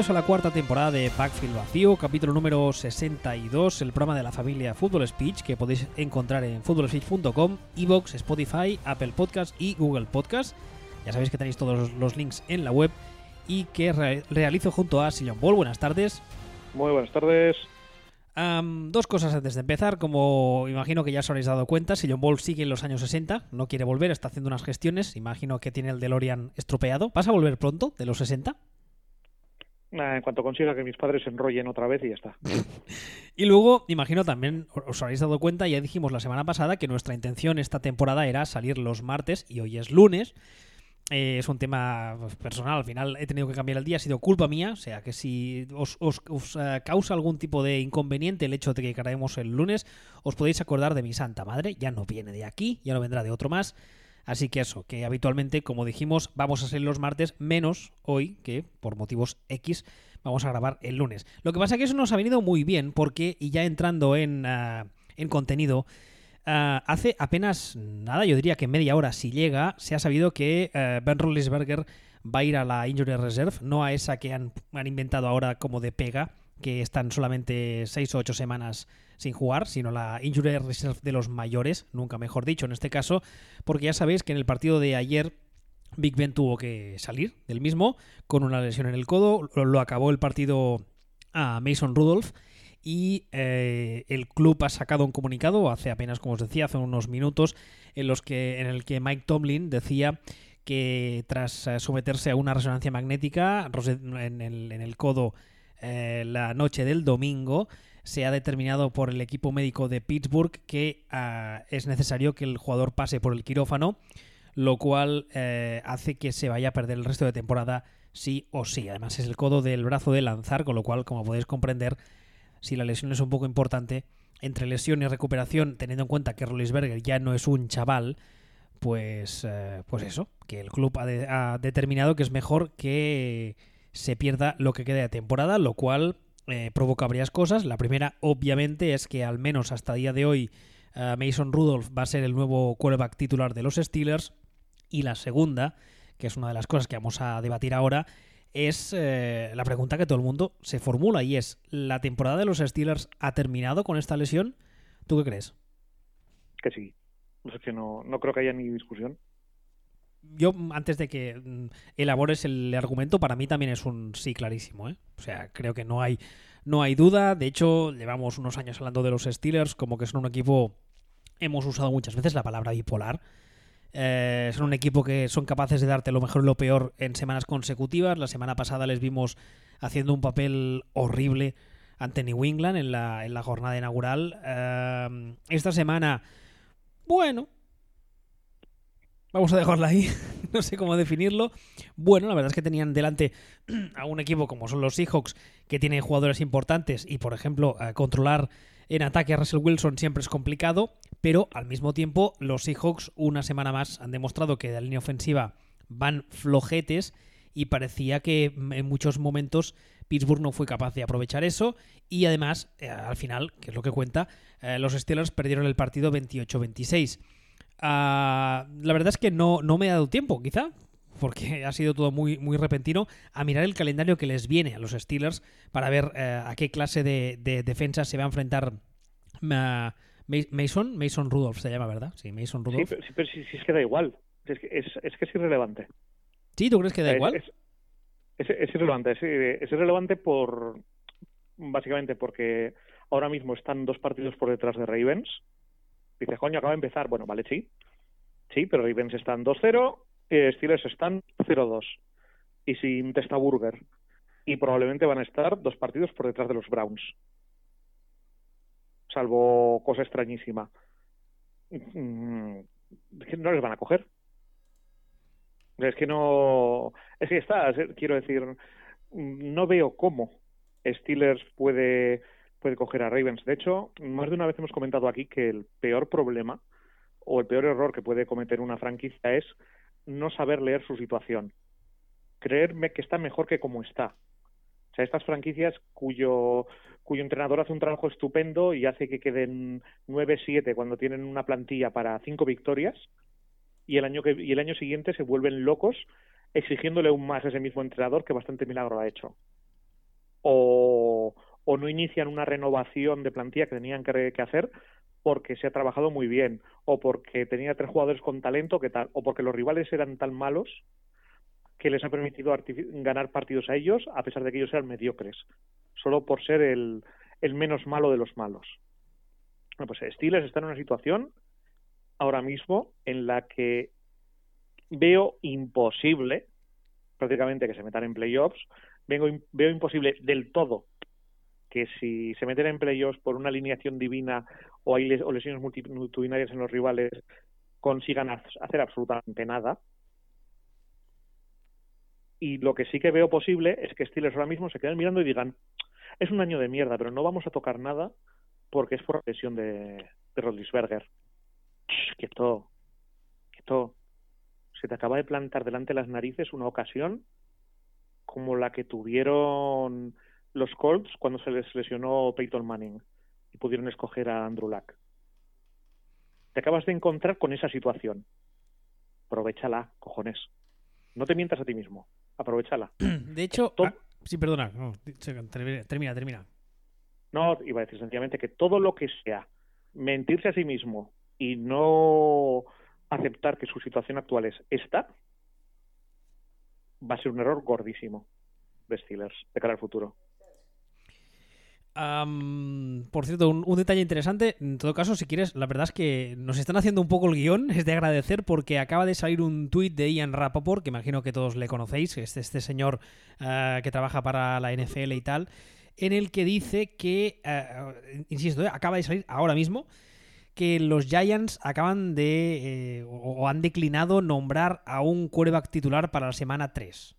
Bienvenidos a la cuarta temporada de Backfield Vacío, capítulo número 62, el programa de la familia Football Speech que podéis encontrar en footballspeech.com, Evox, Spotify, Apple Podcast y Google Podcast. Ya sabéis que tenéis todos los links en la web y que re- realizo junto a Sillon Ball. Buenas tardes. Muy buenas tardes. Dos cosas antes de empezar. Como imagino que ya os habréis dado cuenta, Sillon Ball sigue en los años 60, no quiere volver, está haciendo unas gestiones. Imagino que tiene el DeLorean estropeado. ¿Vas a volver pronto, de los 60? Nada, en cuanto consiga que mis padres se enrollen otra vez y ya está. Y luego, imagino también, os habréis dado cuenta, ya dijimos la semana pasada que nuestra intención esta temporada era salir los martes y hoy es lunes. Eh, es un tema pues, personal, al final he tenido que cambiar el día, ha sido culpa mía, o sea que si os, os- eh, causa algún tipo de inconveniente el hecho de que grabemos el lunes, os podéis acordar de mi santa madre, ya no viene de aquí, ya no vendrá de otro más. Así que eso, que habitualmente, como dijimos, vamos a ser los martes, menos hoy, que por motivos X vamos a grabar el lunes. Lo que pasa es que eso nos ha venido muy bien, porque, y ya entrando en, ah, en contenido, ah, hace apenas nada, yo diría que media hora, si llega, se ha sabido que eh, Ben Roethlisberger va a ir a la Injury Reserve, no a esa que han, han inventado ahora como de pega, que están solamente 6 o 8 semanas sin jugar, sino la Injury Reserve de los mayores, nunca mejor dicho en este caso, porque ya sabéis que en el partido de ayer Big Ben tuvo que salir del mismo con una lesión en el codo, lo, acabó el partido a Mason Rudolph y eh, el club ha sacado un comunicado hace apenas, como os decía, hace unos minutos en los que en el que Mike Tomlin decía que tras eh, someterse a una resonancia magnética en el, en el codo eh, la noche del domingo, se ha determinado por el equipo médico de Pittsburgh que ah, es necesario que el jugador pase por el quirófano, lo cual eh, hace que se vaya a perder el resto de temporada sí o sí. Además es el codo del brazo de lanzar, con lo cual, como podéis comprender, si la lesión es un poco importante, entre lesión y recuperación, teniendo en cuenta que Rollinsberger ya no es un chaval, pues, eh, pues eso, que el club ha determinado que es mejor que se pierda lo que queda de temporada, lo cual eh, provoca varias cosas. La primera, obviamente, es que al menos hasta día de hoy eh, Mason Rudolph va a ser el nuevo quarterback titular de los Steelers. Y la segunda, que es una de las cosas que vamos a debatir ahora, es eh, la pregunta que todo el mundo se formula y es, ¿la temporada de los Steelers ha terminado con esta lesión? ¿Tú qué crees? Que sí. No sé no, no creo que haya ni discusión. Yo, antes de que mm, elabores el argumento, para mí también es un sí clarísimo. ¿eh? O sea, creo que no hay, no hay duda. De hecho, llevamos unos años hablando de los Steelers como que son un equipo, hemos usado muchas veces la palabra bipolar. Eh, son un equipo que son capaces de darte lo mejor y lo peor en semanas consecutivas. La semana pasada les vimos haciendo un papel horrible ante New England en la, en la jornada inaugural. Eh, esta semana, bueno, vamos a dejarla ahí. no sé cómo definirlo. Bueno, la verdad es que tenían delante a un equipo como son los Seahawks, que tiene jugadores importantes y, por ejemplo, eh, controlar en ataque a Russell Wilson siempre es complicado, pero al mismo tiempo los Seahawks una semana más han demostrado que de la línea ofensiva van flojetes y parecía que en muchos momentos Pittsburgh no fue capaz de aprovechar eso y además eh, al final, que es lo que cuenta, eh, los Steelers perdieron el partido 28-26. Ah, la verdad es que no, no me ha dado tiempo, quizá, porque ha sido todo muy, muy repentino, a mirar el calendario que les viene a los Steelers para ver eh, a qué clase de, de defensa se va a enfrentar Ma- Mason, Mason Rudolph se llama, ¿verdad? Sí, Mason Sí, Rudolph. pero, sí, pero sí, sí es que da igual. Es que es, es, que es irrelevante. ¿Sí? ¿Tú crees que da Es- igual? Es, es, irrelevante. Es, es irrelevante por básicamente porque ahora mismo están dos partidos por detrás de Ravens. Dices, coño, acaba de empezar. Bueno, vale, sí. Sí, pero Ravens están 2-0, eh, Steelers están 0-2. Y sin Testaburger. Y probablemente van a estar dos partidos por detrás de los Browns. Salvo cosa extrañísima. Mm, no les van a coger. Es que no. Es que está, es- quiero decir, no veo cómo Steelers puede, puede coger a Ravens. De hecho, más de una vez hemos comentado aquí que el peor problema o el peor error que puede cometer una franquicia es no saber leer su situación. Creerme que está mejor que como está. O sea, estas franquicias cuyo, cuyo entrenador hace un trabajo estupendo y hace que queden 9-7 cuando tienen una plantilla para cinco victorias y el año que y el año siguiente se vuelven locos exigiéndole aún más a ese mismo entrenador que bastante milagro ha hecho. o, o no inician una renovación de plantilla que tenían que, hacer porque se ha trabajado muy bien, o porque tenía tres jugadores con talento, que tal, o porque los rivales eran tan malos que les ha permitido ganar partidos a ellos, a pesar de que ellos eran mediocres, solo por ser el, el menos malo de los malos. Bueno, pues está en una situación ahora mismo en la que veo imposible prácticamente que se metan en playoffs, veo, veo imposible del todo que si se meten en playoffs por una alineación divina o hay o lesiones multitudinarias en los rivales consigan hacer absolutamente nada. Y lo que sí que veo posible es que Steelers ahora mismo se queden mirando y digan, es un año de mierda, pero no vamos a tocar nada porque es por lesión de, de Rodlisberger. Quieto, quieto. Se te acaba de plantar delante de las narices una ocasión como la que tuvieron los Colts cuando se les lesionó Peyton Manning y pudieron escoger a Andrew Luck. Te acabas de encontrar con esa situación. Aprovechala, cojones. No te mientas a ti mismo. Aprovechala. De hecho, ah, sí, perdona. termina, termina. No, iba a decir sencillamente que todo lo que sea mentirse a sí mismo y no aceptar que su situación actual es esta, va a ser un error gordísimo de Steelers de cara al futuro por cierto, un, detalle interesante, en todo caso, si quieres, la verdad es que nos están haciendo un poco el guion, es de agradecer porque acaba de salir un tuit de Ian Rapoport, que imagino que todos le conocéis, este, este señor ah, que trabaja para la NFL y tal, en el que dice que, ah, insisto, eh, acaba de salir ahora mismo, que los Giants acaban de, eh, o han declinado nombrar a un quarterback titular para la semana 3.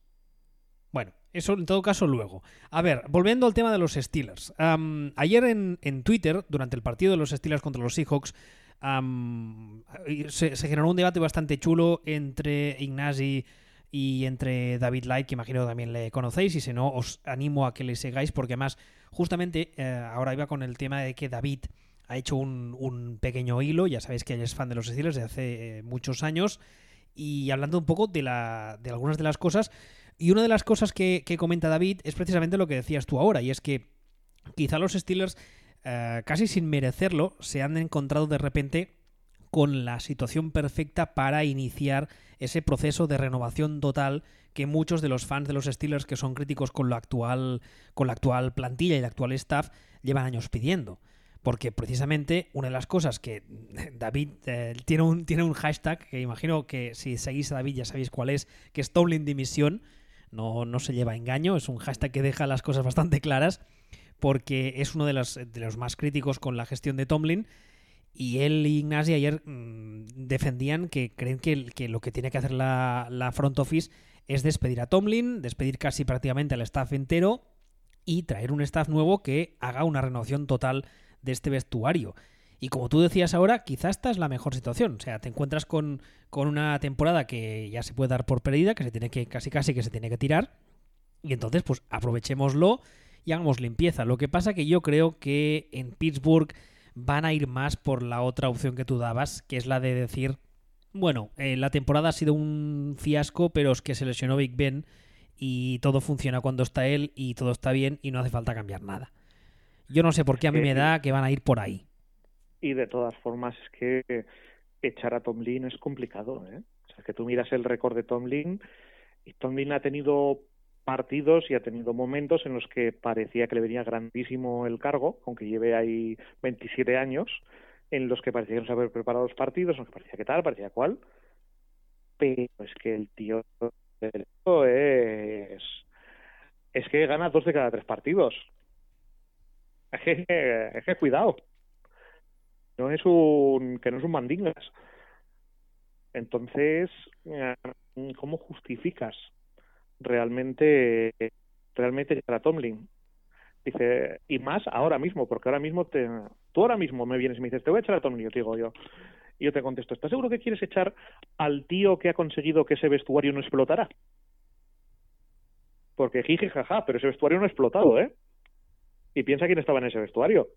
Eso en todo caso luego. A ver, volviendo al tema de los Steelers. ayer en, Twitter, durante el partido de los Steelers contra los Seahawks, se, generó un debate bastante chulo entre Ignasi y entre David Light, que imagino también le conocéis, y si no, os animo a que le sigáis, porque además, justamente, eh, ahora iba con el tema de que David ha hecho un, pequeño hilo, ya sabéis que él es fan de los Steelers de hace eh, muchos años, y hablando un poco de, la, de algunas de las cosas y una de las cosas que, comenta David es precisamente lo que decías tú ahora, y es que quizá los Steelers, eh, casi sin merecerlo, se han encontrado de repente con la situación perfecta para iniciar ese proceso de renovación total que muchos de los fans de los Steelers que son críticos con la actual con la actual plantilla y la actual staff llevan años pidiendo. Porque precisamente una de las cosas que David eh, tiene, un, tiene un hashtag, que imagino que si seguís a David ya sabéis cuál es, que es Tomlin Dimisión, no, no se lleva engaño, es un hashtag que deja las cosas bastante claras porque es uno de los, de los más críticos con la gestión de Tomlin y él y Ignasi ayer mm, defendían que creen que, que, lo que tiene que hacer la, la, front office es despedir a Tomlin, despedir casi prácticamente al staff entero y traer un staff nuevo que haga una renovación total de este vestuario. Y como tú decías ahora, quizás esta es la mejor situación. O sea, te encuentras con, una temporada que ya se puede dar por perdida, que se tiene que, casi casi que se tiene que tirar. Y entonces, pues aprovechémoslo y hagamos limpieza. Lo que pasa que yo creo que en Pittsburgh van a ir más por la otra opción que tú dabas, que es la de decir, bueno, eh, la temporada ha sido un fiasco, pero es que se lesionó Big Ben y todo funciona cuando está él y todo está bien y no hace falta cambiar nada. Yo no sé por qué a mí me da que van a ir por ahí y de todas formas es que echar a Tomlin es complicado. ¿eh? O sea, que tú miras el récord de Tomlin y Tomlin ha tenido partidos y ha tenido momentos en los que parecía que le venía grandísimo el cargo, aunque lleve ahí 27 años, en los que parecía que no se haber preparado los partidos, aunque parecía que tal, parecía cual, pero es que el tío es es que gana dos de cada tres partidos. Es que, es que cuidado no es un que no es un mandingas entonces eh, cómo justificas realmente realmente a Tomlin dice y más ahora mismo porque ahora mismo te, tú ahora mismo me vienes y me dices te voy a echar a Tomlin yo digo yo y yo te contesto ¿estás seguro que quieres echar al tío que ha conseguido que ese vestuario no explotara? porque jiji jaja pero ese vestuario no ha explotado ¿eh? y piensa quién estaba en ese vestuario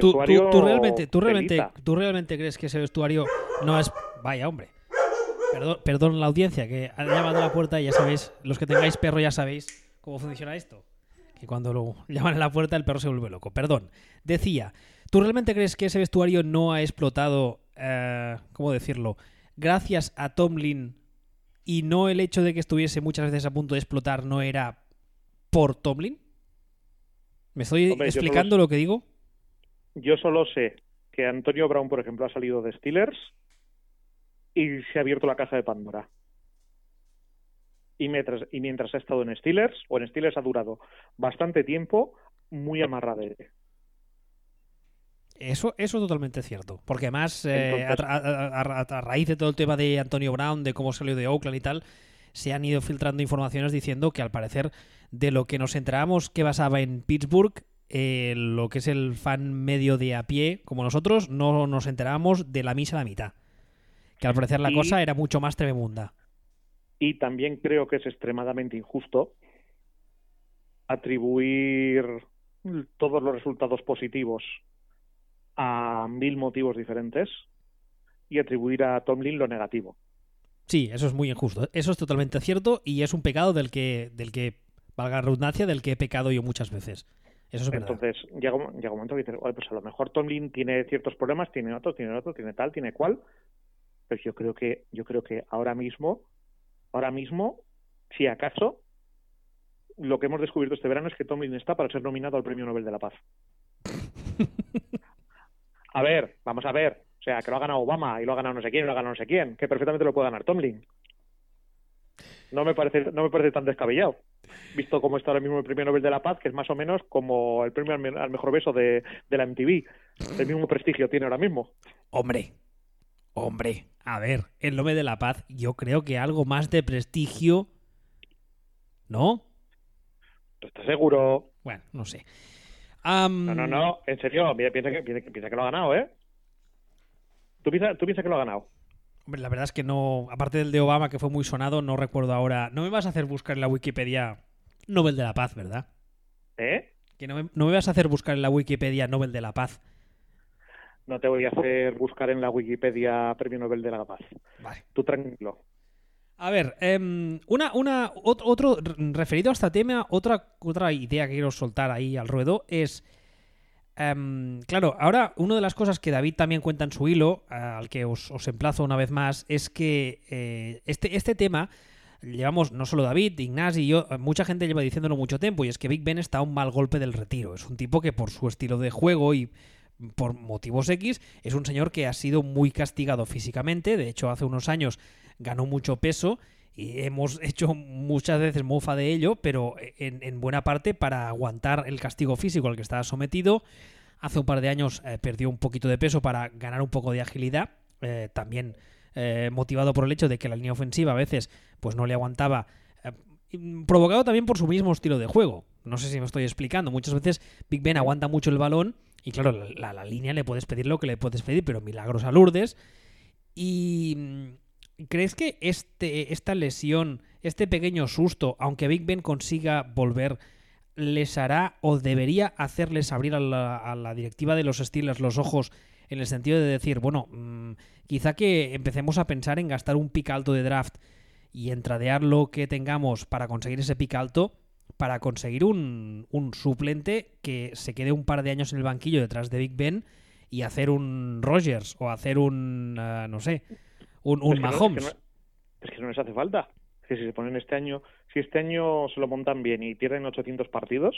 tú, realmente, tú, realmente, ¿Tú realmente crees que ese vestuario no es... Vaya, hombre. Perdón, perdón la audiencia que ha llamado a la puerta y ya sabéis, los que tengáis perro ya sabéis cómo funciona esto. Que cuando lo llaman a la puerta el perro se vuelve loco. Perdón. Decía, ¿tú realmente crees que ese vestuario no ha explotado, eh, cómo decirlo, gracias a Tomlin y no el hecho de que estuviese muchas veces a punto de explotar no era por Tomlin? ¿Me estoy Hombre, explicando lo que digo? Yo solo sé que Antonio Brown, por ejemplo, ha salido de Steelers y se ha abierto la caja de Pandora. Y mientras, y mientras ha estado en Steelers, o en Steelers ha durado bastante tiempo, muy amarradete. Eso, eso es totalmente cierto. Porque además, eh, Entonces- a, a- a- a raíz de todo el tema de Antonio Brown, de cómo salió de Oakland y tal, se han ido filtrando informaciones diciendo que al parecer de lo que nos enterábamos que basaba en Pittsburgh, eh, lo que es el fan medio de a pie, como nosotros, no nos enterábamos de la misa a la mitad. Que al parecer la Y- cosa era mucho más tremenda. Y también creo que es extremadamente injusto atribuir todos los resultados positivos a mil motivos diferentes y atribuir a Tomlin lo negativo. Sí, eso es muy injusto. Eso es totalmente cierto y es un pecado del que, del que valga la redundancia, del que he pecado yo muchas veces. Eso es verdad. Entonces, llega un, llega un momento que dices, "Oye, pues a lo mejor Tomlin tiene ciertos problemas, tiene otros, tiene otros, tiene tal, tiene cual. Pero yo creo que, yo creo que ahora mismo, ahora mismo, si acaso, lo que hemos descubierto este verano es que Tomlin está para ser nominado al Premio Nobel de la Paz. A ver, vamos a ver. O sea, que lo ha ganado Obama y lo ha ganado no sé quién y lo ha ganado no sé quién. Que perfectamente lo puede ganar Tomlin. No me parece, no me parece tan descabellado. Visto cómo está ahora mismo el Premio Nobel de la Paz, que es más o menos como el premio al, me- al mejor beso de, de la MTV. El mismo prestigio tiene ahora mismo. Hombre, hombre, a ver, el nombre de la paz, yo creo que algo más de prestigio. ¿No? ¿Tú estás seguro? Bueno, no sé. No, no, no. En serio, mira, piensa que, piensa, piensa que lo ha ganado, ¿eh? ¿Tú piensas, tú piensas que lo ha ganado? Hombre, la verdad es que no. Aparte del de Obama, que fue muy sonado, no recuerdo ahora. No me vas a hacer buscar en la Wikipedia Nobel de la Paz, ¿verdad? ¿Eh? Que no me, no me vas a hacer buscar en la Wikipedia Nobel de la Paz. No te voy a hacer buscar en la Wikipedia Premio Nobel de la Paz. Vale. Tú tranquilo. A ver, em, una, una, ot- otro, referido a este tema, otra, otra idea que quiero soltar ahí al ruedo es, em, claro, ahora una de las cosas que David también cuenta en su hilo, al que os, emplazo una vez más, es que eh, este, este tema, llevamos no solo David, Ignasi y yo, mucha gente lleva diciéndolo mucho tiempo, y es que Big Ben está a un mal golpe del retiro. Es un tipo que por su estilo de juego y por motivos X, es un señor que ha sido muy castigado físicamente. De hecho, hace unos años ganó mucho peso y hemos hecho muchas veces mofa de ello, pero en, en buena parte para aguantar el castigo físico al que estaba sometido. Hace un par de años eh, perdió un poquito de peso para ganar un poco de agilidad, eh, también eh, motivado por el hecho de que la línea ofensiva a veces pues no le aguantaba, provocado también por su mismo estilo de juego. No sé si me estoy explicando. Muchas veces Big Ben aguanta mucho el balón y claro, la, la- la línea le puedes pedir lo que le puedes pedir, pero milagros a Lourdes. Y mm, ¿crees que este, esta lesión, este pequeño susto, aunque Big Ben consiga volver, les hará o debería hacerles abrir a la, a la directiva de los Steelers los ojos en el sentido de decir, bueno, mm, quizá que empecemos a pensar en gastar un pick alto de draft y entradear lo que tengamos para conseguir ese pick alto, para conseguir un, un suplente que se quede un par de años en el banquillo detrás de Big Ben y hacer un Rogers o hacer un, ah, no sé, un, un Es que no- es que Mahomes. no- es que no les hace falta. Es que si se ponen este año, si este año se lo montan bien y pierden 800 partidos,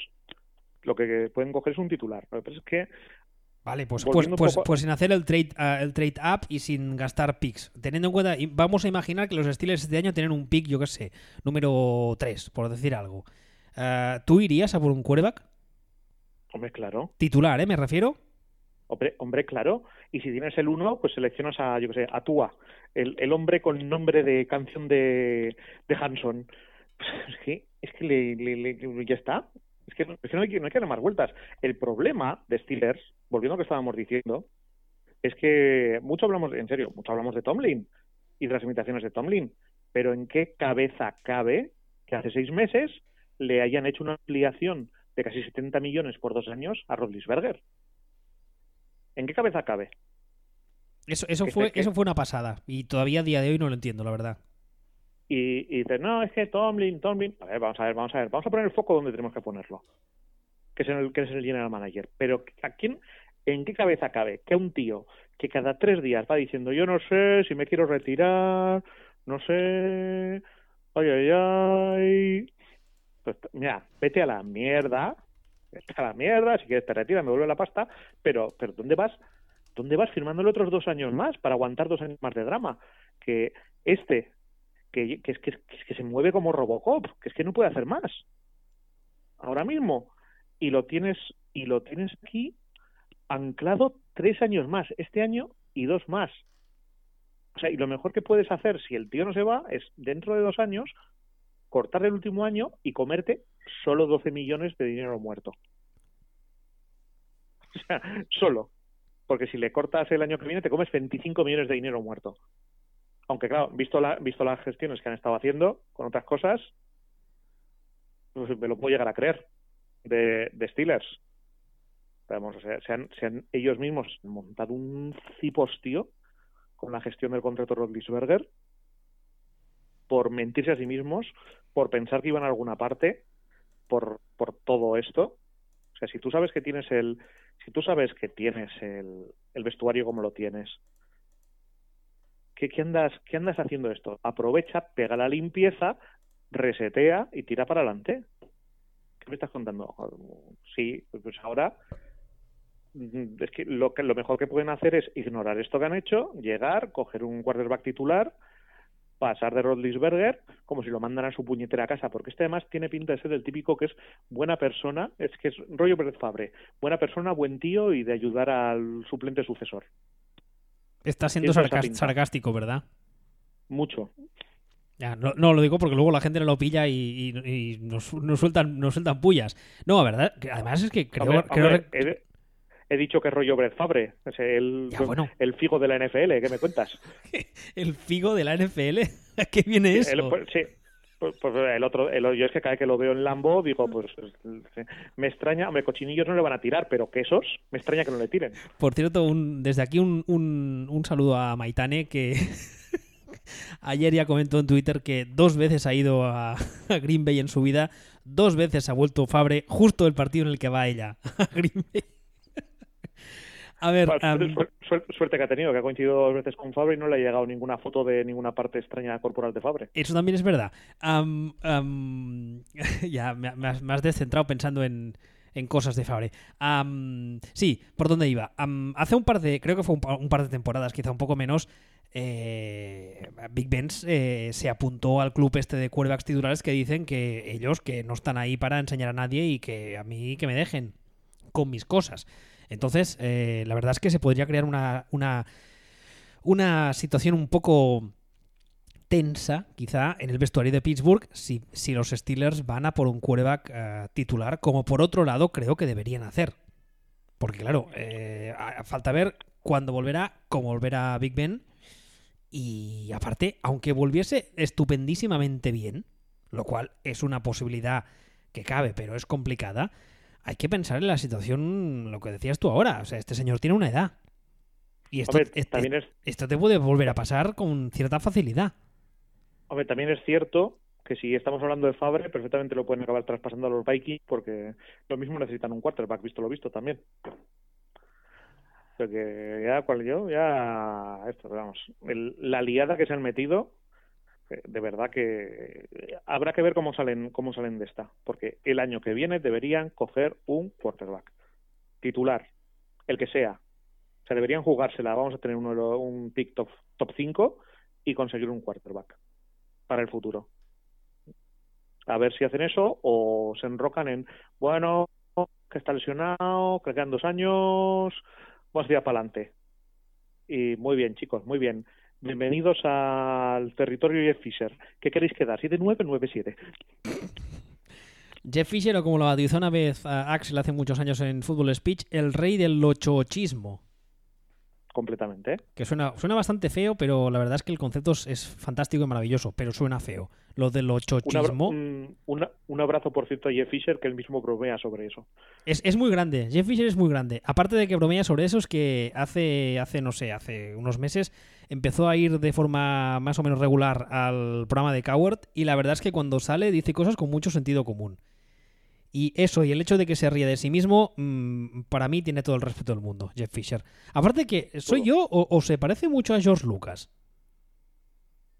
lo que pueden coger es un titular. Lo que pasa es que Vale, pues, pues, pues, poco pues sin hacer el trade, ah, el trade up y sin gastar picks. Teniendo en cuenta, vamos a imaginar que los Steelers este año tienen un pick, yo qué sé, número 3, por decir algo. Ah, ¿Tú irías a por un quarterback? Hombre, claro. Titular, ¿eh? Me refiero. Hombre, claro. Y si tienes el uno, pues seleccionas a, yo qué sé, a Tua, el, el hombre con nombre de canción de, de Hanson. Pues es que, es que le, ya está. Es que, es que no hay, no hay que dar más vueltas. El problema de Steelers, volviendo a lo que estábamos diciendo, es que mucho hablamos, en serio, mucho hablamos de Tomlin y de las imitaciones de Tomlin, pero ¿en qué cabeza cabe que hace seis meses le hayan hecho una ampliación de casi 70 millones por dos años a Rodlisberger? ¿En qué cabeza cabe? Eso, eso, fue, eso fue una pasada. Y todavía a día de hoy no lo entiendo, la verdad. Y, y dices, no, es que Tomlin, Tomlin. A ver, vamos a ver, vamos a ver. Vamos a poner el foco donde tenemos que ponerlo. Que es en el, que es en el general manager. Pero ¿a quién, ¿en qué cabeza cabe que un tío que cada tres días va diciendo, yo no sé si me quiero retirar, no sé, ay, ay, ay. Pues mira, vete a la mierda, a la mierda, si quieres te retiras, me vuelve la pasta, pero, pero ¿dónde vas? ¿Dónde vas firmándole otros dos años más para aguantar dos años más de drama? Que este, que, que, que, que se mueve como Robocop, que es que no puede hacer más. Ahora mismo. Y lo tienes, y lo tienes aquí anclado tres años más, este año y dos más. O sea, y lo mejor que puedes hacer si el tío no se va es dentro de dos años cortar el último año y comerte solo 12 millones de dinero muerto. O sea, solo. Porque si le cortas el año que viene te comes 25 millones de dinero muerto. Aunque claro, visto, la, visto las gestiones que han estado haciendo con otras cosas, pues me lo puedo llegar a creer de, de Steelers. Vamos, o sea, se han, se han ellos mismos montado un cipostio con la gestión del contrato Rodlisberger por mentirse a sí mismos, por pensar que iban a alguna parte, por, por todo esto. O sea, si tú sabes que tienes el, si tú sabes que tienes el, el vestuario como lo tienes, ¿qué, qué, andas, ¿qué andas haciendo esto? Aprovecha, pega la limpieza, resetea y tira para adelante. ¿Qué me estás contando? Sí, pues ahora es que lo, que lo mejor que pueden hacer es ignorar esto que han hecho, llegar, coger un quarterback titular, pasar de Rodlisberger como si lo mandaran a su puñetera casa, porque este además tiene pinta de ser el típico que es buena persona, es que es rollo Brett Fabre, buena persona, buen tío y de ayudar al suplente sucesor. Está siendo sarcástico, ¿verdad? Mucho. Ya, no, no, lo digo porque luego la gente lo pilla y, y, y nos, nos, sueltan, nos sueltan pullas. No, verdad, además es que creo, hombre, creo he, dicho que rollo Brett Fabre, es el, ya, bueno. el figo de la NFL, ¿qué me cuentas? ¿El figo de la NFL? ¿A qué viene eso? El, pues, sí, pues, pues, el otro, el, yo es que cada vez que lo veo en Lambo digo, pues me extraña, hombre, cochinillos no le van a tirar, pero quesos, me extraña que no le tiren. Por cierto, un, desde aquí un, un, un saludo a Maitane que ayer ya comentó en Twitter que dos veces ha ido a, a, Green Bay en su vida, dos veces ha vuelto Fabre justo el partido en el que va ella a Green Bay. A ver, um... suerte, suerte, que ha tenido, que ha coincidido dos veces con Fabre y no le ha llegado ninguna foto de ninguna parte extraña corporal de Fabre. Eso también es verdad. Um, um, ya me, me, has, me, has, descentrado pensando en, en cosas de Fabre. sí, ¿por dónde iba? hace un par de, creo que fue un, un, par de temporadas, quizá un poco menos, eh, Big Ben eh, se apuntó al club este de quarterbacks titulares que dicen que ellos que no están ahí para enseñar a nadie y que a mí que me dejen con mis cosas. Entonces, eh, la verdad es que se podría crear una, una, situación un poco tensa, quizá, en el vestuario de Pittsburgh si, si los Steelers van a por un quarterback uh, titular, como por otro lado creo que deberían hacer. Porque, claro, eh, falta ver cuándo volverá, cómo volverá Big Ben. Y aparte, aunque volviese estupendísimamente bien, lo cual es una posibilidad que cabe, pero es complicada, hay que pensar en la situación, lo que decías tú ahora. O sea, este señor tiene una edad. Y esto, Hombre, este, también es... esto te puede volver a pasar con cierta facilidad. Hombre, también es cierto que si estamos hablando de Fabre, perfectamente lo pueden acabar traspasando a los Vikings porque lo mismo necesitan un quarterback, visto lo visto también. Pero que ya, cual yo, ya, esto, vamos, el, la liada que se han metido, de verdad que habrá que ver cómo salen cómo salen de esta porque el año que viene deberían coger un quarterback titular el que sea. O sea deberían jugársela. Vamos a tener uno, un pick top top 5 y conseguir un quarterback para el futuro. A ver si hacen eso o se enrocan en bueno que está lesionado que quedan dos años vamos a ir para adelante. Y muy bien chicos muy bien Bienvenidos al territorio Jeff Fisher. ¿Qué queréis quedar? ¿7-9 9-7? Jeff Fisher, o como lo bautizó una vez a Axel hace muchos años en Fútbol Speech, el rey del ochochismo. Completamente. ¿eh? Que suena, suena bastante feo, pero la verdad es que el concepto es, fantástico y maravilloso, pero suena feo. Lo de lo chochismo. Un, abrazo, por cierto, a Jeff Fisher, que él mismo bromea sobre eso. Es, es, muy grande. Jeff Fisher es muy grande. Aparte de que bromea sobre eso, es que hace, hace, no sé, hace unos meses empezó a ir de forma más o menos regular al programa de Coward y la verdad es que cuando sale dice cosas con mucho sentido común. Y eso, y el hecho de que se ríe de sí mismo, mm, para mí tiene todo el respeto del mundo, Jeff Fisher. Aparte que, ¿soy yo o, se parece mucho a George Lucas?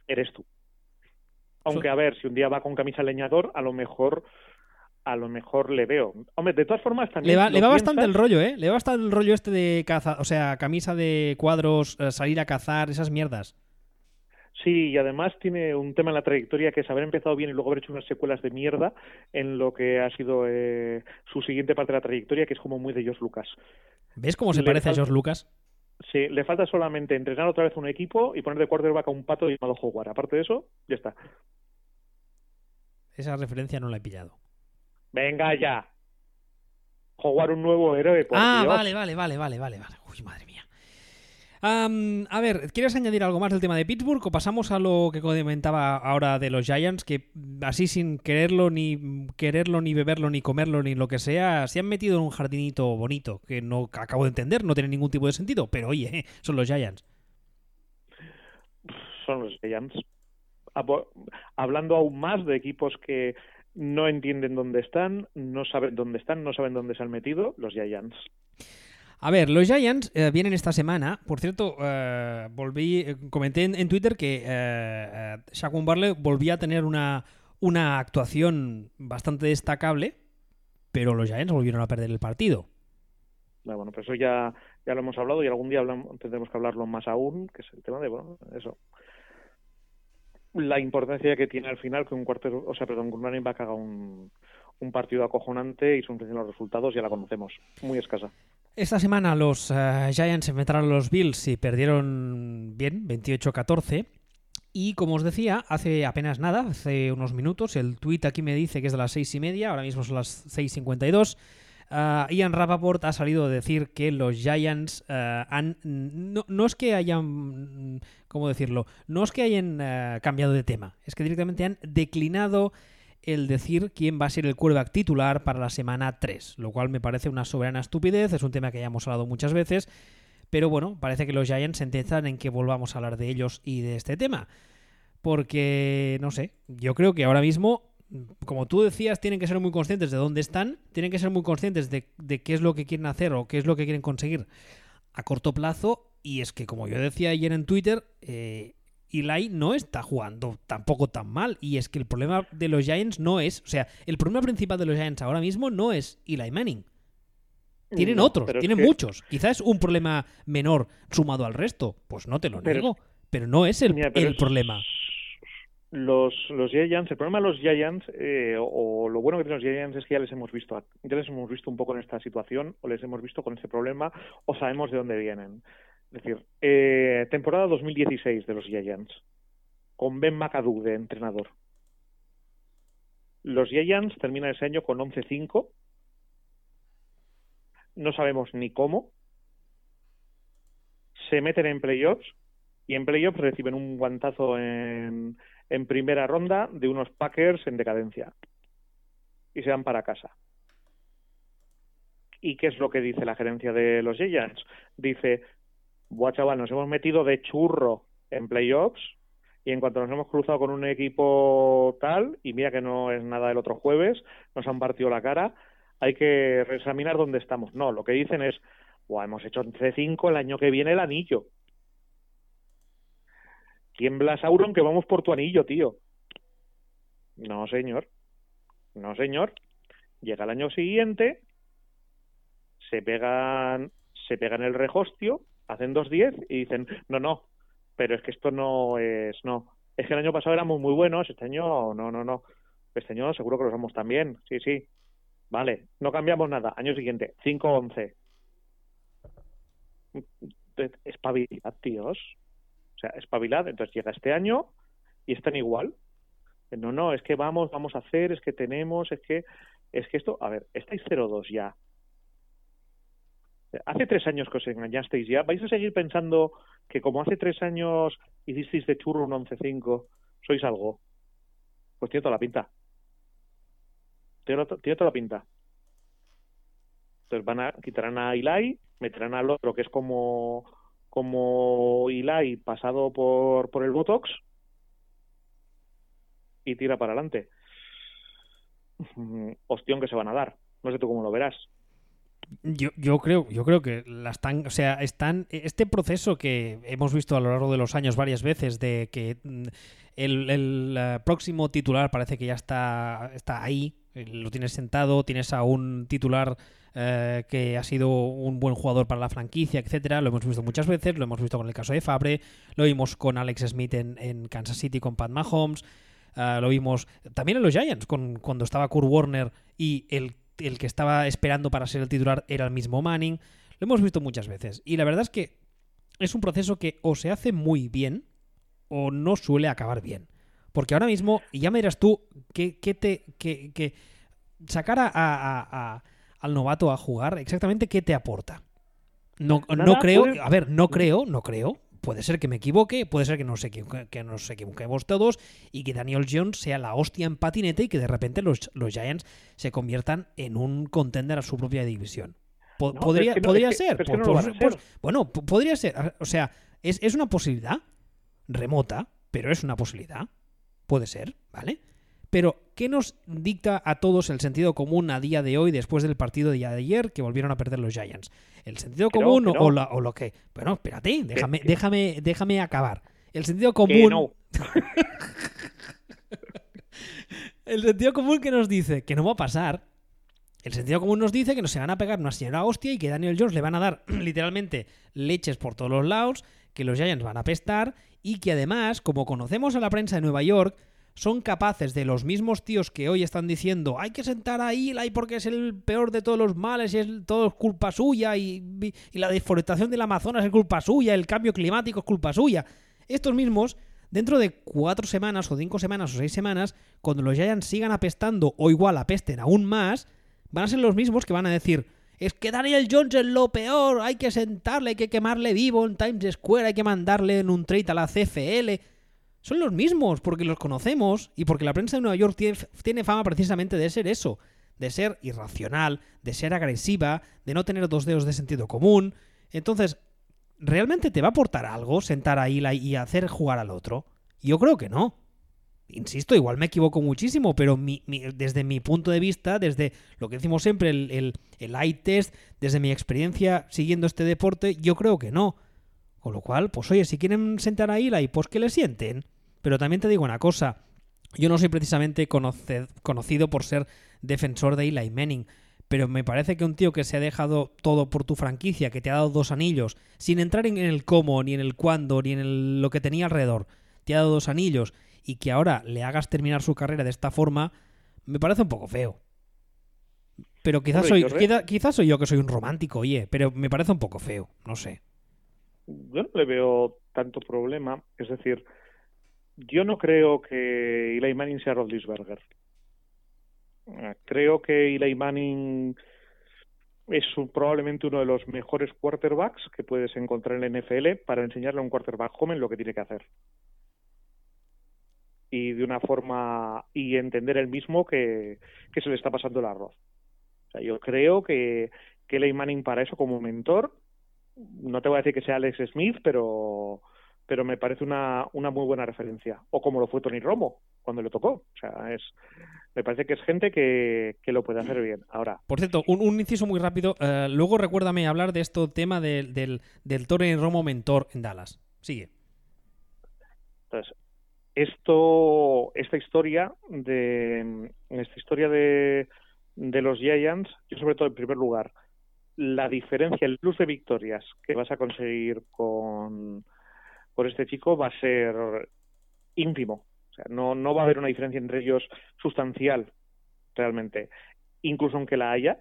Eres tú. Aunque, a ver, si un día va con camisa leñador, a lo mejor a lo mejor le veo. Hombre, de todas formas también. Le va, bastante el rollo, ¿eh? Le va bastante el rollo este de caza, o sea, camisa de cuadros, eh, salir a cazar, esas mierdas. Sí, y además tiene un tema en la trayectoria que es haber empezado bien y luego haber hecho unas secuelas de mierda en lo que ha sido eh, su siguiente parte de la trayectoria, que es como muy de George Lucas. ¿Ves cómo se parece a George Lucas? Sí, le falta solamente entrenar otra vez un equipo y poner de quarterback a un pato llamado Howard. Aparte de eso, ya está. Esa referencia no la he pillado. Venga ya. Howard un nuevo héroe. ah, vale, vale, vale, vale, vale, vale. Uy, madre mía a ver, ¿quieres añadir algo más del tema de Pittsburgh o pasamos a lo que comentaba ahora de los Giants, que así sin quererlo ni quererlo ni beberlo ni comerlo ni lo que sea, se han metido en un jardinito bonito que no acabo de entender, no tiene ningún tipo de sentido, pero oye, son los Giants. Son los Giants. Hablando aún más de equipos que no entienden dónde están, no saben dónde están, no saben dónde se han metido, los Giants. A ver, los Giants eh, vienen esta semana. Por cierto, eh, volví, eh, comenté en, Twitter que eh, Shaquan Barley volvía a tener una, una actuación bastante destacable, pero los Giants volvieron a perder el partido. Bueno, pues eso ya, ya lo hemos hablado y algún día tendremos que hablarlo más aún, que es el tema de, eso. La importancia que tiene al final que un cuarto, o sea, perdón, que un running back haga un, un partido acojonante y son los resultados, ya la conocemos, muy escasa. Esta semana los eh, Giants enfrentaron a los Bills y perdieron bien, 28-14. Y como os decía, hace apenas nada, hace unos minutos, el tweet aquí me dice que es de las seis y media, ahora mismo son las 6.52. Uh, Ian Rappaport ha salido a decir que los Giants eh, han. No, no, es que hayan. ¿Cómo decirlo? No es que hayan eh, cambiado de tema, es que directamente han declinado el decir quién va a ser el quarterback titular para la semana 3, lo cual me parece una soberana estupidez, es un tema que ya hemos hablado muchas veces, pero bueno, parece que los Giants se en que volvamos a hablar de ellos y de este tema. Porque, no sé, yo creo que ahora mismo, como tú decías, tienen que ser muy conscientes de dónde están, tienen que ser muy conscientes de, qué es lo que quieren hacer o qué es lo que quieren conseguir a corto plazo. Y es que, como yo decía ayer en Twitter, eh, Eli no está jugando tampoco tan mal. Y es que el problema de los Giants no es. O sea, el problema principal de los Giants ahora mismo no es Eli Manning. Tienen otros, tienen muchos. Quizás es un problema menor sumado al resto. Pues no te lo niego. Pero no es el, el problema. Los, los Giants, el problema de los Giants, eh, o, lo bueno que tienen los Giants es que ya les hemos visto, ya les hemos visto un poco en esta situación, o les hemos visto con este problema, o sabemos de dónde vienen. Es decir, eh, temporada 2016 de los Giants, con Ben McAdoo de entrenador. Los Giants terminan ese año con 11-5. No sabemos ni cómo. Se meten en playoffs y en playoffs reciben un guantazo en, en primera ronda de unos Packers en decadencia. Y se van para casa. ¿Y qué es lo que dice la gerencia de los Giants? Dice, Buah, chaval, nos hemos metido de churro en playoffs y en cuanto nos hemos cruzado con un equipo tal, y mira que no es nada del otro jueves, nos han partido la cara, hay que reexaminar dónde estamos. No, lo que dicen es, Buah, hemos hecho C5 el año que viene el anillo. Tiembla Sauron que vamos por tu anillo, tío. No, señor. No, señor. Llega el año siguiente, se pegan, se pegan el rehostio, hacen 2-10 y dicen, no, no, pero es que esto no es, no. Es que el año pasado éramos muy buenos, este año no, no, no. Este año seguro que lo somos también, sí, sí. Vale, no cambiamos nada. Año siguiente, 5-11. Espabilad, tíos. O sea, espabilad. Entonces llega este año y están igual. No, no, es que vamos, vamos a hacer, es que tenemos, es que, es que esto, a ver, estáis 0-2 ya Hace tres años que os engañasteis ya. ¿Vais a seguir pensando que como hace tres años hicisteis de churro un 11-5, sois algo? Pues tiene toda la pinta. Tiene, toda la pinta. Entonces van a quitarán a Ilai, meterán al otro que es como como Ilai pasado por, por el Botox y tira para adelante. Ostión que se van a dar. No sé tú cómo lo verás. Yo, yo creo, yo creo que la están, o sea, están este proceso que hemos visto a lo largo de los años varias veces de que mm, el, el eh, próximo titular parece que ya está, está ahí, eh, lo tienes sentado, tienes a un titular eh, que ha sido un buen jugador para la franquicia, etcétera. Lo hemos visto muchas veces, lo hemos visto con el caso de Fabre, lo vimos con Alex Smith en, en Kansas City con Pat Mahomes, lo vimos también en los Giants con, cuando estaba Kurt Warner y el el que estaba esperando para ser el titular era el mismo Manning. Lo hemos visto muchas veces. Y la verdad es que es un proceso que o se hace muy bien o no suele acabar bien. Porque ahora mismo, y ya me dirás tú, que, te. Que, sacar a, al novato a jugar, exactamente qué te aporta. No, no creo, a ver, no creo, no creo puede ser que me equivoque, puede ser que nos, que nos equivoquemos todos y que Daniel Jones sea la hostia en patinete y que de repente los, los Giants se conviertan en un contender a su propia división. podría podría ser. bueno, podría ser. O sea, es, es una posibilidad remota, pero es una posibilidad. Puede ser, ¿vale? Pero, ¿qué nos dicta a todos el sentido común a día de hoy después del partido de ayer que volvieron a perder los Giants? ¿El sentido común O, lo que...? Bueno, espérate, déjame, déjame, déjame acabar. El sentido común... el sentido común que nos dice que no va a pasar el sentido común nos dice que nos se van a pegar una señora hostia y que Daniel Jones le van a dar literalmente leches por todos los lados, que los Giants van a pestar y que además, como conocemos a la prensa de Nueva York, son capaces de los mismos tíos que hoy están diciendo hay que sentar a Eli porque es el peor de todos los males y es todo culpa suya y, la deforestación del Amazonas es culpa suya, el cambio climático es culpa suya. Estos mismos, dentro de cuatro semanas o cinco semanas o seis semanas, cuando los Giants sigan apestando o igual apesten aún más, van a ser los mismos que van a decir es que Daniel Jones es lo peor, hay que sentarle, hay que quemarle vivo en Times Square, hay que mandarle en un trade a la CFL son los mismos, porque los conocemos y porque la prensa de Nueva York tiene, fama precisamente de ser eso, de ser irracional, de ser agresiva, de no tener dos dedos de sentido común. Entonces, ¿realmente te va a aportar algo sentar ahí y hacer jugar al otro? Yo creo que no. Insisto, igual me equivoco muchísimo, pero desde mi punto de vista, desde lo que decimos siempre, el, el, el eye test, desde mi experiencia siguiendo este deporte, yo creo que no. Con lo cual, pues oye, si quieren sentar a Eli, pues que le sienten. Pero también te digo una cosa, yo no soy precisamente conocido por ser defensor de Eli Manning, pero me parece que un tío que se ha dejado todo por tu franquicia, que te ha dado dos anillos, sin entrar en el cómo, ni en el cuándo, ni en lo que tenía alrededor, te ha dado dos anillos y que ahora le hagas terminar su carrera de esta forma, me parece un poco feo. Pero quizás soy, quizás soy yo que soy un romántico, oye, pero me parece un poco feo, no sé. Yo no le veo tanto problema, es decir, yo no creo que Eli Manning sea Rodlisberger. Eh, creo que Eli Manning es probablemente uno de los mejores quarterbacks que puedes encontrar en la NFL para enseñarle a un quarterback joven lo que tiene que hacer. Y de una forma y entender el mismo que, se le está pasando el arroz. O sea, yo creo que, que Eli Manning para eso como mentor, no te voy a decir que sea Alex Smith, pero pero me parece una, una muy buena referencia. O como lo fue Tony Romo cuando le tocó. O sea, es me parece que es gente que, lo puede hacer bien. Ahora. Por cierto, un, inciso muy rápido. Eh, luego recuérdame hablar de esto tema del, del Tony Romo mentor en Dallas. Sigue. Entonces, esto, esta historia de esta historia de, de los Giants, yo sobre todo en primer lugar, la diferencia, el plus de victorias que vas a conseguir con por este chico va a ser ínfimo. O sea, no, no va a haber una diferencia entre ellos sustancial, realmente. Incluso aunque la haya,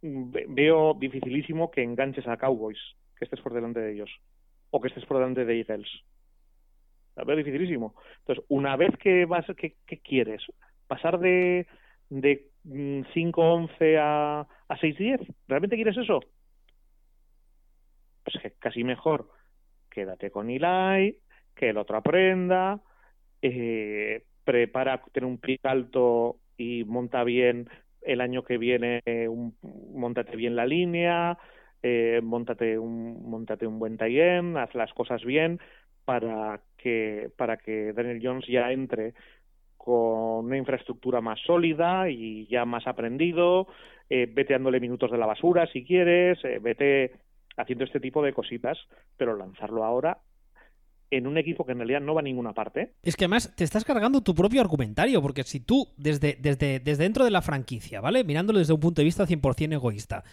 veo dificilísimo que enganches a Cowboys, que estés por delante de ellos, o que estés por delante de Eagles. La veo dificilísimo. Entonces, una vez que vas, ¿qué, quieres? ¿Pasar de, de 5-11 mm, a, a 6-10? ¿Realmente quieres eso? pues que casi mejor quédate con Eli, que el otro aprenda, eh, prepara tener un pick alto y monta bien el año que viene, un, montate bien la línea, eh, montate un montate un buen tie haz las cosas bien para que para que Daniel Jones ya entre con una infraestructura más sólida y ya más aprendido, eh, vete dándole minutos de la basura si quieres, eh, vete haciendo este tipo de cositas, pero lanzarlo ahora en un equipo que en realidad no va a ninguna parte. Es que además te estás cargando tu propio argumentario, porque si tú, desde, desde, desde dentro de la franquicia, ¿vale? Mirándolo desde un punto de vista 100% egoísta,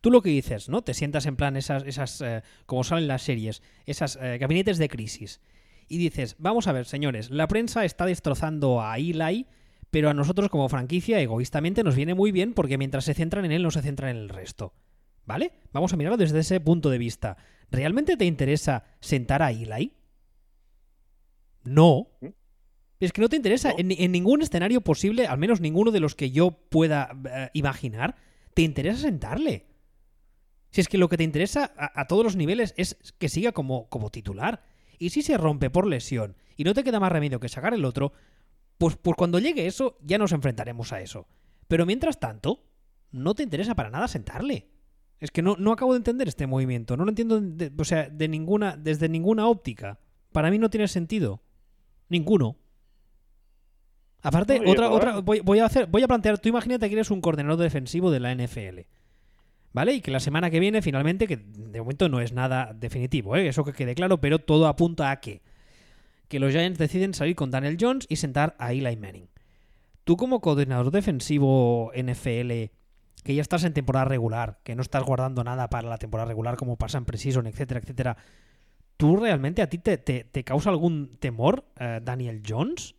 tú lo que dices, ¿no? Te sientas en plan esas, esas eh, como salen las series, esas eh, gabinetes de crisis, y dices, vamos a ver, señores, la prensa está destrozando a Eli, pero a nosotros como franquicia, egoístamente, nos viene muy bien porque mientras se centran en él, no se centran en el resto. ¿Vale? Vamos a mirarlo desde ese punto de vista. ¿Realmente te interesa sentar a Eli? No. ¿Mm? Es que no te interesa. En, ningún escenario posible, al menos ninguno de los que yo pueda eh, imaginar, te interesa sentarle. Si es que lo que te interesa a, todos los niveles es que siga como, como, titular. Y si se rompe por lesión y no te queda más remedio que sacar el otro, pues, pues cuando llegue eso ya nos enfrentaremos a eso. Pero mientras tanto, no te interesa para nada sentarle. Es que no, no acabo de entender este movimiento. No lo entiendo o sea, de ninguna, desde ninguna óptica. Para mí no tiene sentido. Ninguno. Aparte, otra, otra, voy, a hacer, voy a plantear, tú imagínate que eres un coordinador defensivo de la NFL. ¿Vale? Y que la semana que viene, finalmente, que de momento no es nada definitivo, ¿eh? eso que quede claro, pero todo apunta a que, que los Giants deciden salir con Daniel Jones y sentar a Eli Manning. Tú como coordinador defensivo NFL, que ya estás en temporada regular, que no estás guardando nada para la temporada regular como pasa en Precision, etcétera, etcétera, ¿Tú realmente a ti te, causa algún temor eh, Daniel Jones?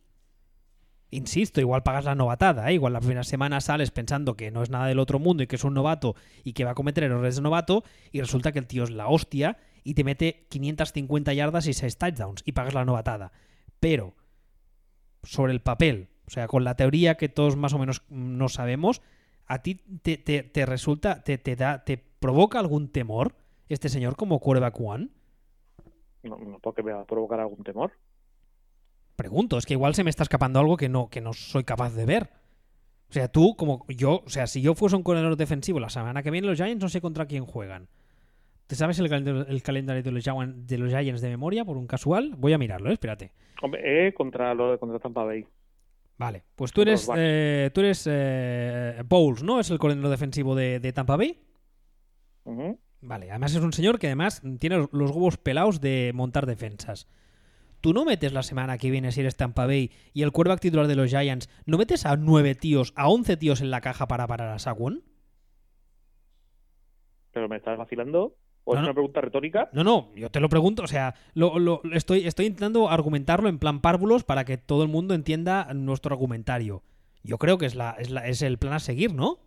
Insisto, igual pagas la novatada, ¿eh? igual la primera semana sales pensando que no es nada del otro mundo y que es un novato y que va a cometer errores de novato y resulta que el tío es la hostia y te mete 550 yardas y 6 touchdowns y pagas la novatada. Pero, sobre el papel, o sea, con la teoría que todos más o menos no sabemos, ¿a ti te, te resulta, te, da, te provoca algún temor este señor como quarterback one? no, no porque me va a provocar algún temor. Pregunto, es que igual se me está escapando algo que no, que no soy capaz de ver. O sea, tú, como yo, o sea, si yo fuese un corredor defensivo la semana que viene, los Giants no sé contra quién juegan. ¿Te sabes el, el calendario de los, de los Giants de memoria por un casual? Voy a mirarlo, ¿eh? espérate. Hombre, eh, contra, lo, contra Tampa Bay. Vale, pues tú eres, eh, tú eres eh, Bowles, ¿no? Es el coordinador defensivo de, de Tampa Bay. Vale, además es un señor que además tiene los huevos pelados de montar defensas. ¿Tú no metes la semana que viene si eres Tampa Bay y el quarterback titular de los Giants, no metes a nueve tíos, a once tíos en la caja para parar a Saquon? ¿Pero me estás vacilando? ¿O es una pregunta retórica? No, no, yo te lo pregunto, o sea, lo, estoy, estoy intentando argumentarlo en plan párvulos para que todo el mundo entienda nuestro argumentario. Yo creo que es, la, es, la, es el plan a seguir, ¿no?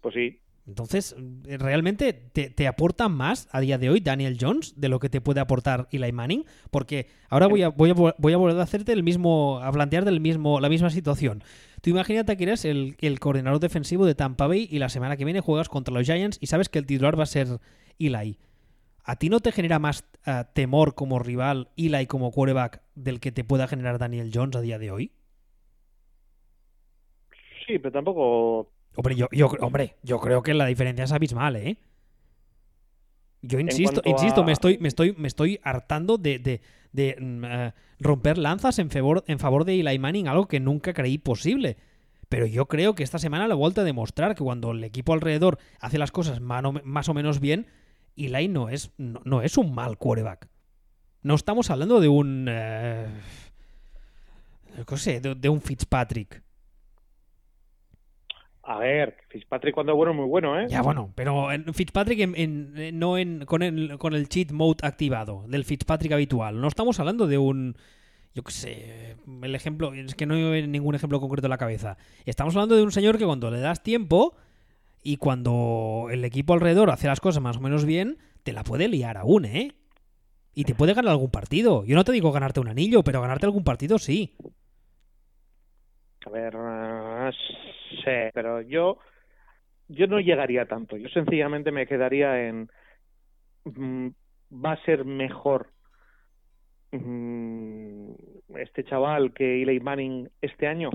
Pues sí, entonces, ¿realmente te, aporta más a día de hoy Daniel Jones de lo que te puede aportar Eli Manning? Porque ahora voy a, voy a, voy a volver a hacerte el mismo, a plantear del mismo, la misma situación. Tú imagínate que eres el, coordinador defensivo de Tampa Bay y la semana que viene juegas contra los Giants y sabes que el titular va a ser Eli. ¿A ti no te genera más eh, temor como rival Eli como quarterback del que te pueda generar Daniel Jones a día de hoy? Sí, pero tampoco Hombre, yo, yo, hombre, yo creo que la diferencia es abismal, ¿eh? Yo insisto, insisto, me estoy, me estoy, me estoy hartando de, mm, eh, romper lanzas en favor, en favor de Eli Manning, algo que nunca creí posible. Pero yo creo que esta semana la vuelta a demostrar que cuando el equipo alrededor hace las cosas más o menos bien, Eli no es, no, es un mal quarterback. No estamos hablando de un. Eh, sé, de un Fitzpatrick. A ver, Fitzpatrick cuando es bueno muy bueno, ¿eh? Ya, bueno, pero Fitzpatrick en, no en, con, el, con el cheat mode activado, del Fitzpatrick habitual. No estamos hablando de un... Yo qué sé, el ejemplo... Es que no hay ningún ejemplo concreto en la cabeza. Estamos hablando de un señor que cuando le das tiempo y cuando el equipo alrededor hace las cosas más o menos bien, te la puede liar aún, ¿eh? Y te puede ganar algún partido. Yo no te digo ganarte un anillo, pero ganarte algún partido sí. A ver, sí, pero yo, yo no llegaría tanto. Yo sencillamente me quedaría en, mm, va a ser mejor mm, este chaval que Eli Manning este año.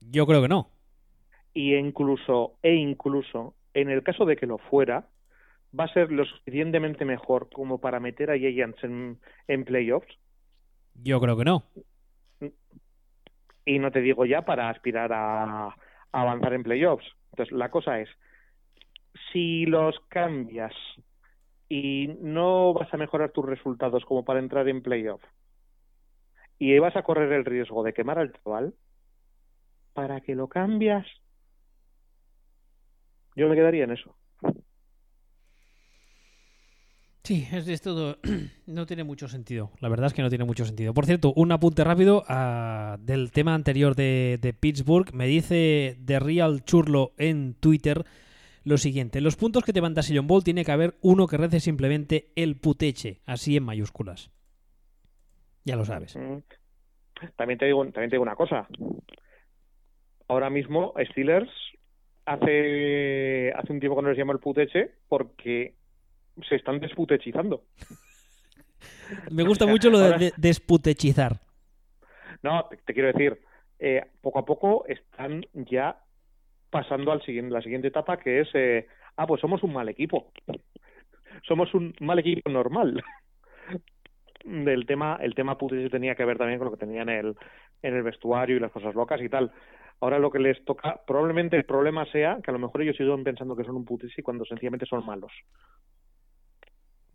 Yo creo que no. Y incluso, e incluso, en el caso de que lo fuera, va a ser lo suficientemente mejor como para meter a Giants en, en playoffs. Yo creo que no. Y no te digo ya para aspirar a avanzar en playoffs. Entonces, la cosa es, si los cambias y no vas a mejorar tus resultados como para entrar en playoff y vas a correr el riesgo de quemar al chaval, ¿para que lo cambias? Yo me quedaría en eso. Sí, es, es. No tiene mucho sentido. La verdad es que no tiene mucho sentido. Por cierto, un apunte rápido ah, del tema anterior de, de Pittsburgh. Me dice The Real Churlo en Twitter lo siguiente. Los puntos que te manda Sillon Ball tiene que haber uno que rece simplemente el puteche, así en mayúsculas. Ya lo sabes. Mm. También te digo, también te digo una cosa. Ahora mismo Steelers hace hace un tiempo que no les llama el puteche porque se están desputechizando. Me gusta mucho lo de, desputechizar. No, te, te quiero decir, eh, poco a poco están ya pasando al siguiente, la siguiente etapa que es, eh, ah, pues somos un mal equipo. Somos un mal equipo normal. Del tema, el tema puteche tenía que ver también con lo que tenían en el, en el vestuario y las cosas locas y tal. Ahora lo que les toca, probablemente el problema sea que a lo mejor ellos siguen pensando que son un puteche cuando sencillamente son malos.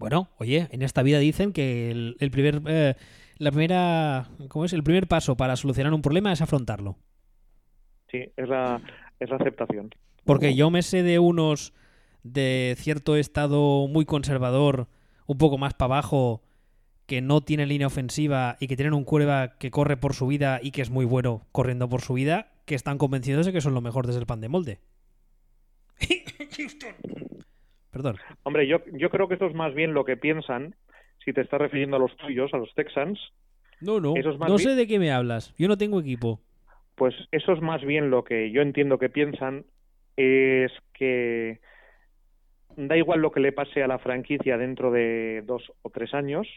Bueno, oye, en esta vida dicen que el, el primer, eh, la primera, ¿cómo es? El primer paso para solucionar un problema es afrontarlo. Sí, es la, es la aceptación. Porque yo me sé de unos de cierto estado muy conservador, un poco más para abajo, que no tienen línea ofensiva y que tienen un cuerva que corre por su vida y que es muy bueno corriendo por su vida, que están convencidos de que son lo mejor desde el pan de molde. Perdón. Hombre, yo, yo creo que esto es más bien lo que piensan, si te estás refiriendo a los tuyos, a los Texans, No, no. Eso es más No sé de qué me hablas. Yo no tengo equipo. pues eso es más bien lo que yo entiendo que piensan, es que da igual lo que le pase a la franquicia dentro de dos o tres años,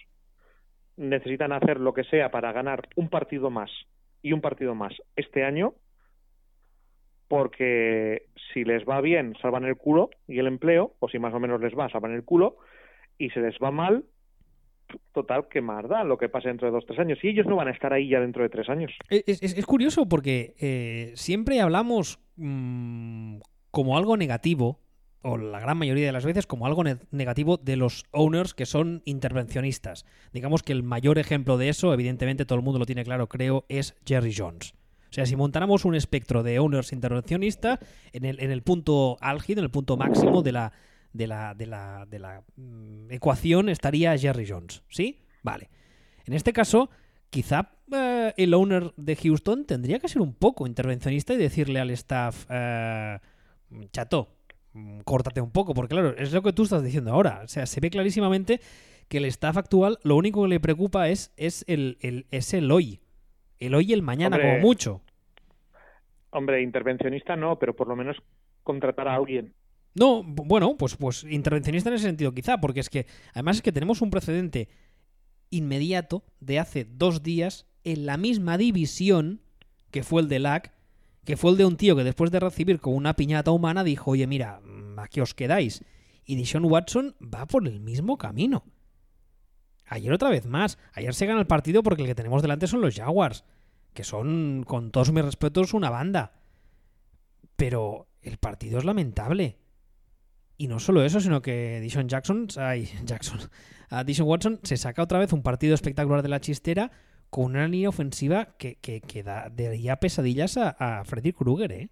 necesitan hacer lo que sea para ganar un partido más y un partido más este año, porque si les va bien, salvan el culo y el empleo, o si más o menos les va, salvan el culo, y se les va mal, total, que más da lo que pase dentro de dos o tres años. Y ellos no van a estar ahí ya dentro de tres años. Es, curioso porque eh, siempre hablamos mm, como algo negativo, o la gran mayoría de las veces como algo ne- negativo de los owners que son intervencionistas. Digamos que el mayor ejemplo de eso, evidentemente todo el mundo lo tiene claro, creo, es Jerry Jones. Sea, si montáramos un espectro de owners intervencionista, en el, en el punto álgido, en el punto máximo de la, de la, de la, de la mm, ecuación estaría Jerry Jones. ¿Sí? Vale. En este caso, quizá eh, el owner de Houston tendría que ser un poco intervencionista y decirle al staff, eh, chato, mm, córtate un poco, porque claro, es lo que tú estás diciendo ahora. O sea, se ve clarísimamente que el staff actual lo único que le preocupa es, es, el, el- es el hoy. El hoy y el mañana, Hombre. como mucho. Hombre, intervencionista no, pero por lo menos contratar a alguien. No, bu- bueno, pues, pues intervencionista en ese sentido quizá, porque es que además es que tenemos un precedente inmediato de hace dos días en la misma división que fue el de LAC, que fue el de un tío que después de recibir con una piñata humana dijo, oye, mira, mm, aquí os quedáis. Y Dishon Watson va por el mismo camino. Ayer otra vez más. Ayer se gana el partido porque el que tenemos delante son los Jaguars, que son, con todos mis respetos, una banda. Pero el partido es lamentable. Y no solo eso, sino que Dishon Jackson, ay, Jackson, a Watson se saca otra vez un partido espectacular de la chistera con una línea ofensiva que, que, que da, daría pesadillas a, a Freddy Krueger, ¿eh?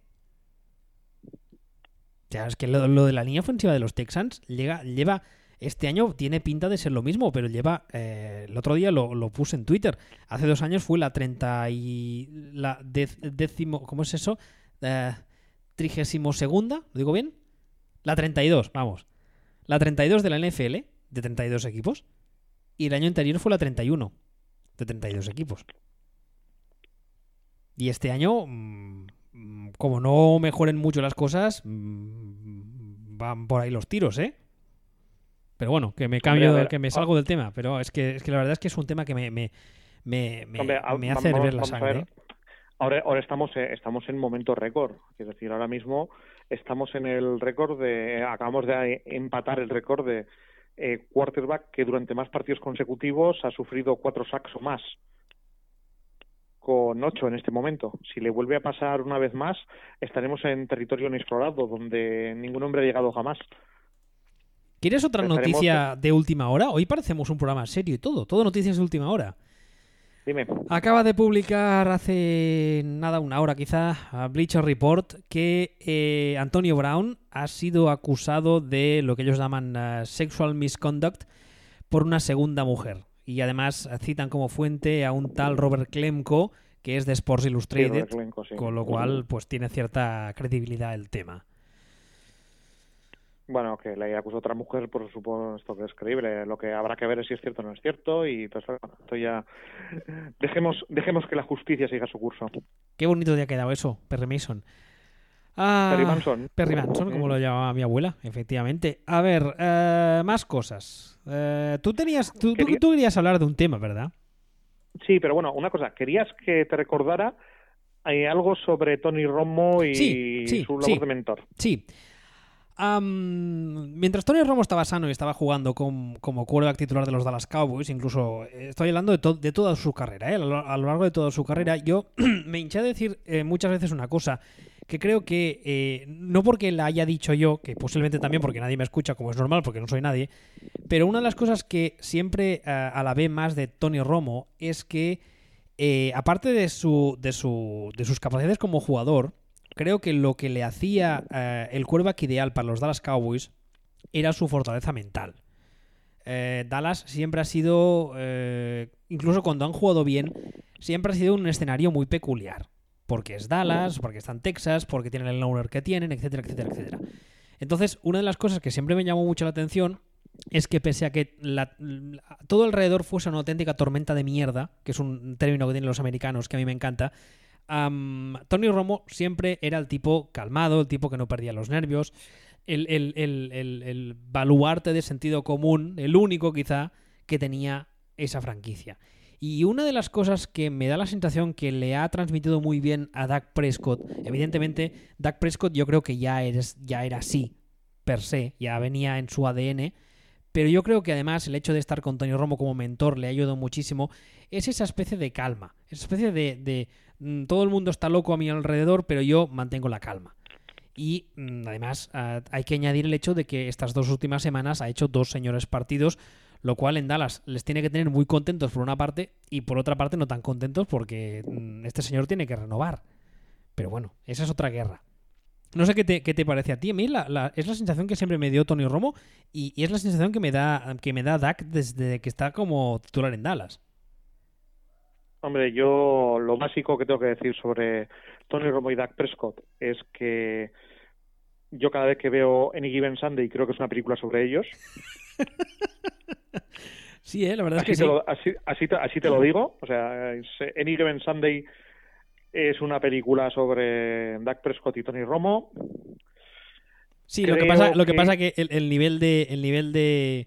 O sea, es que lo, lo de la línea ofensiva de los Texans llega, lleva. Este año tiene pinta de ser lo mismo, pero lleva. eh, el otro día lo, puse en Twitter. Hace dos años fue la 30 y. La décimo. ¿Cómo es eso? Eh, segunda, ¿lo digo bien? La 32, vamos. La 32 de la NFL, de 32 equipos. Y el año anterior fue la 31, de 32 equipos. Y este año, mm, mm, como no mejoren mucho las cosas, mm, van por ahí los tiros, ¿eh? Pero bueno, que me cambio, que me salgo del tema. Pero es que, es que la verdad es que es un tema que me, me, me, me, hace ver la sangre. Ahora, ahora estamos, eh, estamos en momento récord. Es decir, ahora mismo estamos en el récord de. Acabamos de empatar el récord de eh, quarterback que durante más partidos consecutivos ha sufrido cuatro sacks o más. Con ocho en este momento. Si le vuelve a pasar una vez más, estaremos en territorio inexplorado, donde ningún hombre ha llegado jamás. ¿Quieres otra noticia de última hora? Hoy parecemos un programa serio y todo. Todo noticias de última hora. Dime. Acaba de publicar hace nada, una hora quizá, Bleacher Report, que eh, Antonio Brown ha sido acusado de lo que ellos llaman uh, sexual misconduct por una segunda mujer. Y además citan como fuente a un tal Robert Klemko, que es de Sports Illustrated, con lo cual pues tiene cierta credibilidad el tema. Bueno, que le haya acusado a otra mujer, por supuesto que es creíble. Lo que habrá que ver es si es cierto o no es cierto. Y pues, esto ya. Dejemos, dejemos que la justicia siga su curso. Qué bonito día ha quedado eso, Perry Mason. Ah, Perry Manson. Perry Manson, como lo llamaba mi abuela, efectivamente. A ver, eh, más cosas. Eh, tú tenías, tú, tú, querías hablar de un tema, ¿verdad? Sí, pero bueno, una cosa. Querías que te recordara hay algo sobre Tony Romo y su labor de mentor. Sí mientras Tony Romo estaba sano y estaba jugando como quarterback titular de los Dallas Cowboys, incluso eh, estoy hablando de, toda su carrera, ¿eh? a, lo, largo de toda su carrera, yo me hinché a decir eh, muchas veces una cosa, que creo que no porque la haya dicho yo, que posiblemente también porque nadie me escucha, como es normal, porque no soy nadie, pero una de las cosas que siempre alabé más de Tony Romo es que, aparte de, su, de, su, de sus capacidades como jugador, creo que lo que le hacía eh, el quarterback ideal para los Dallas Cowboys era su fortaleza mental. Eh, Dallas siempre ha sido, eh, incluso cuando han jugado bien, siempre ha sido un escenario muy peculiar. Porque es Dallas, porque está en Texas, porque tienen el owner que tienen, etcétera, etcétera, etcétera. Entonces, una de las cosas que siempre me llamó mucho la atención es que pese a que todo alrededor fuese una auténtica tormenta de mierda, que es un término que tienen los americanos que a mí me encanta, Tony Romo siempre era el tipo calmado, el tipo que no perdía los nervios, el, el, baluarte de sentido común, el único quizá que tenía esa franquicia. Y una de las cosas que me da la sensación que le ha transmitido muy bien a Dak Prescott, evidentemente, Dak Prescott yo creo que ya, ya era así, per se, ya venía en su ADN, pero yo creo que además el hecho de estar con Tony Romo como mentor le ha ayudado muchísimo, es esa especie de calma, esa especie de todo el mundo está loco a mi alrededor, pero yo mantengo la calma. Y mm, además hay que añadir el hecho de que estas dos últimas semanas ha hecho dos señores partidos, lo cual en Dallas les tiene que tener muy contentos por una parte y por otra parte no tan contentos porque mm, este señor tiene que renovar. Pero bueno, esa es otra guerra. No sé qué te, parece a ti. A mí es la sensación que siempre me dio Tony Romo y, y, es la sensación que me da que me da Dak desde que está como titular en Dallas. Hombre, yo lo básico que tengo que decir sobre Tony Romo y Dak Prescott es que yo cada vez que veo Any Given Sunday creo que es una película sobre ellos. sí, ¿eh? la verdad es que sí. así, así, te lo digo. O sea, Any Given Sunday es una película sobre Dak Prescott y Tony Romo. Sí, lo que pasa, lo que pasa que el, nivel de el nivel de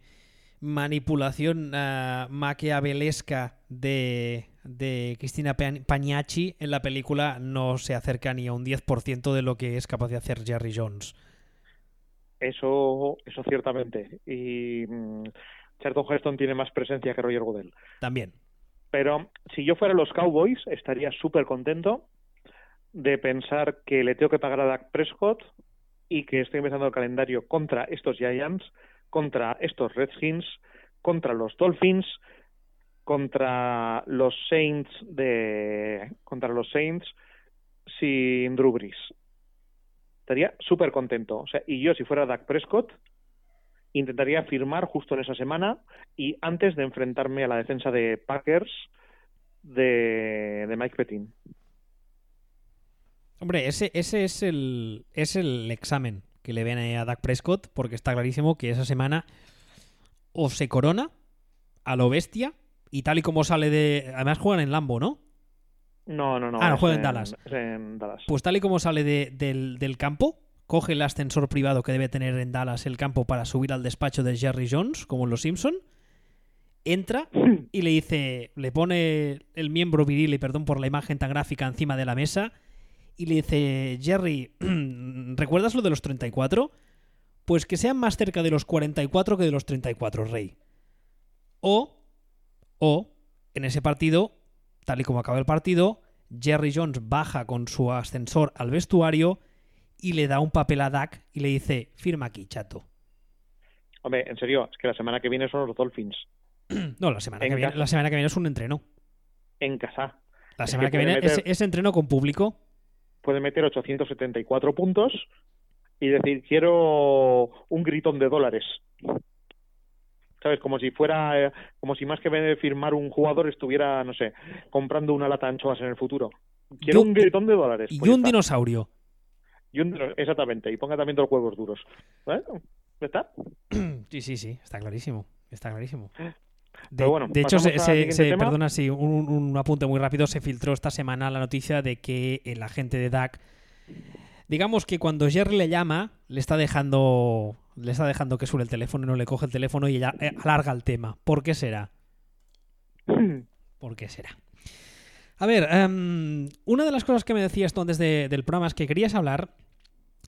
manipulación uh, maquiavelesca de de Cristina Pagnacci en la película no se acerca ni a un 10% de lo que es capaz de hacer Jerry Jones. Eso, eso ciertamente. Y mm, Charlton Heston tiene más presencia que Roger Goodell. También. Pero si yo fuera los Cowboys, estaría súper contento de pensar que le tengo que pagar a Dak Prescott y que estoy empezando el calendario contra estos Giants, contra estos Redskins, contra los Dolphins contra los Saints de contra los Saints sin Drew Brees. Estaría súper contento. O sea, y yo si fuera Dak Prescott intentaría firmar justo en esa semana y antes de enfrentarme a la defensa de Packers de, de Mike Pettin. Hombre, ese, ese es el es el examen que le ven a Dak Prescott porque está clarísimo que esa semana o se corona a lo bestia y tal y como sale de. Además juegan en Lambo, ¿no? No, no, no. Ah, no, juegan en, Dallas. en Dallas. Pues tal y como sale de, del, campo, coge el ascensor privado que debe tener en Dallas el campo para subir al despacho de Jerry Jones, como en Los Simpson, entra y le dice, le pone el miembro viril, y perdón por la imagen tan gráfica, encima de la mesa, y le dice, Jerry, ¿recuerdas lo de los 34? Pues que sean más cerca de los 44 que de los 34, Rey. O, o, en ese partido, tal y como acaba el partido, Jerry Jones baja con su ascensor al vestuario y le da un papel a Dak y le dice, firma aquí, chato. Hombre, en serio, es que la semana que viene son los Dolphins. no, la semana, que viene, la semana que viene es un entreno. En casa. La semana que, viene es, entreno con público. Puede meter 874 puntos y decir, quiero un gritón de dólares. ¿Sabes? Como si fuera, eh, como si más que firmar un jugador estuviera, no sé, comprando una lata de anchoas en el futuro. Quiero un, gritón de dólares. Y pues un dinosaurio. Y un, exactamente, y ponga también dos huevos duros. ¿Está? Sí, sí, sí, está clarísimo. Está clarísimo. De, bueno, de hecho, se, perdona, sí, un, un, apunte muy rápido. Se filtró esta semana la noticia de que el agente de DAC, digamos que cuando Jerry le llama, le está dejando le está dejando que suene el teléfono y no le coge el teléfono y ella eh, alarga el tema. ¿Por qué será? ¿Por qué será? A ver, em, una de las cosas que me decías tú antes del programa es que querías hablar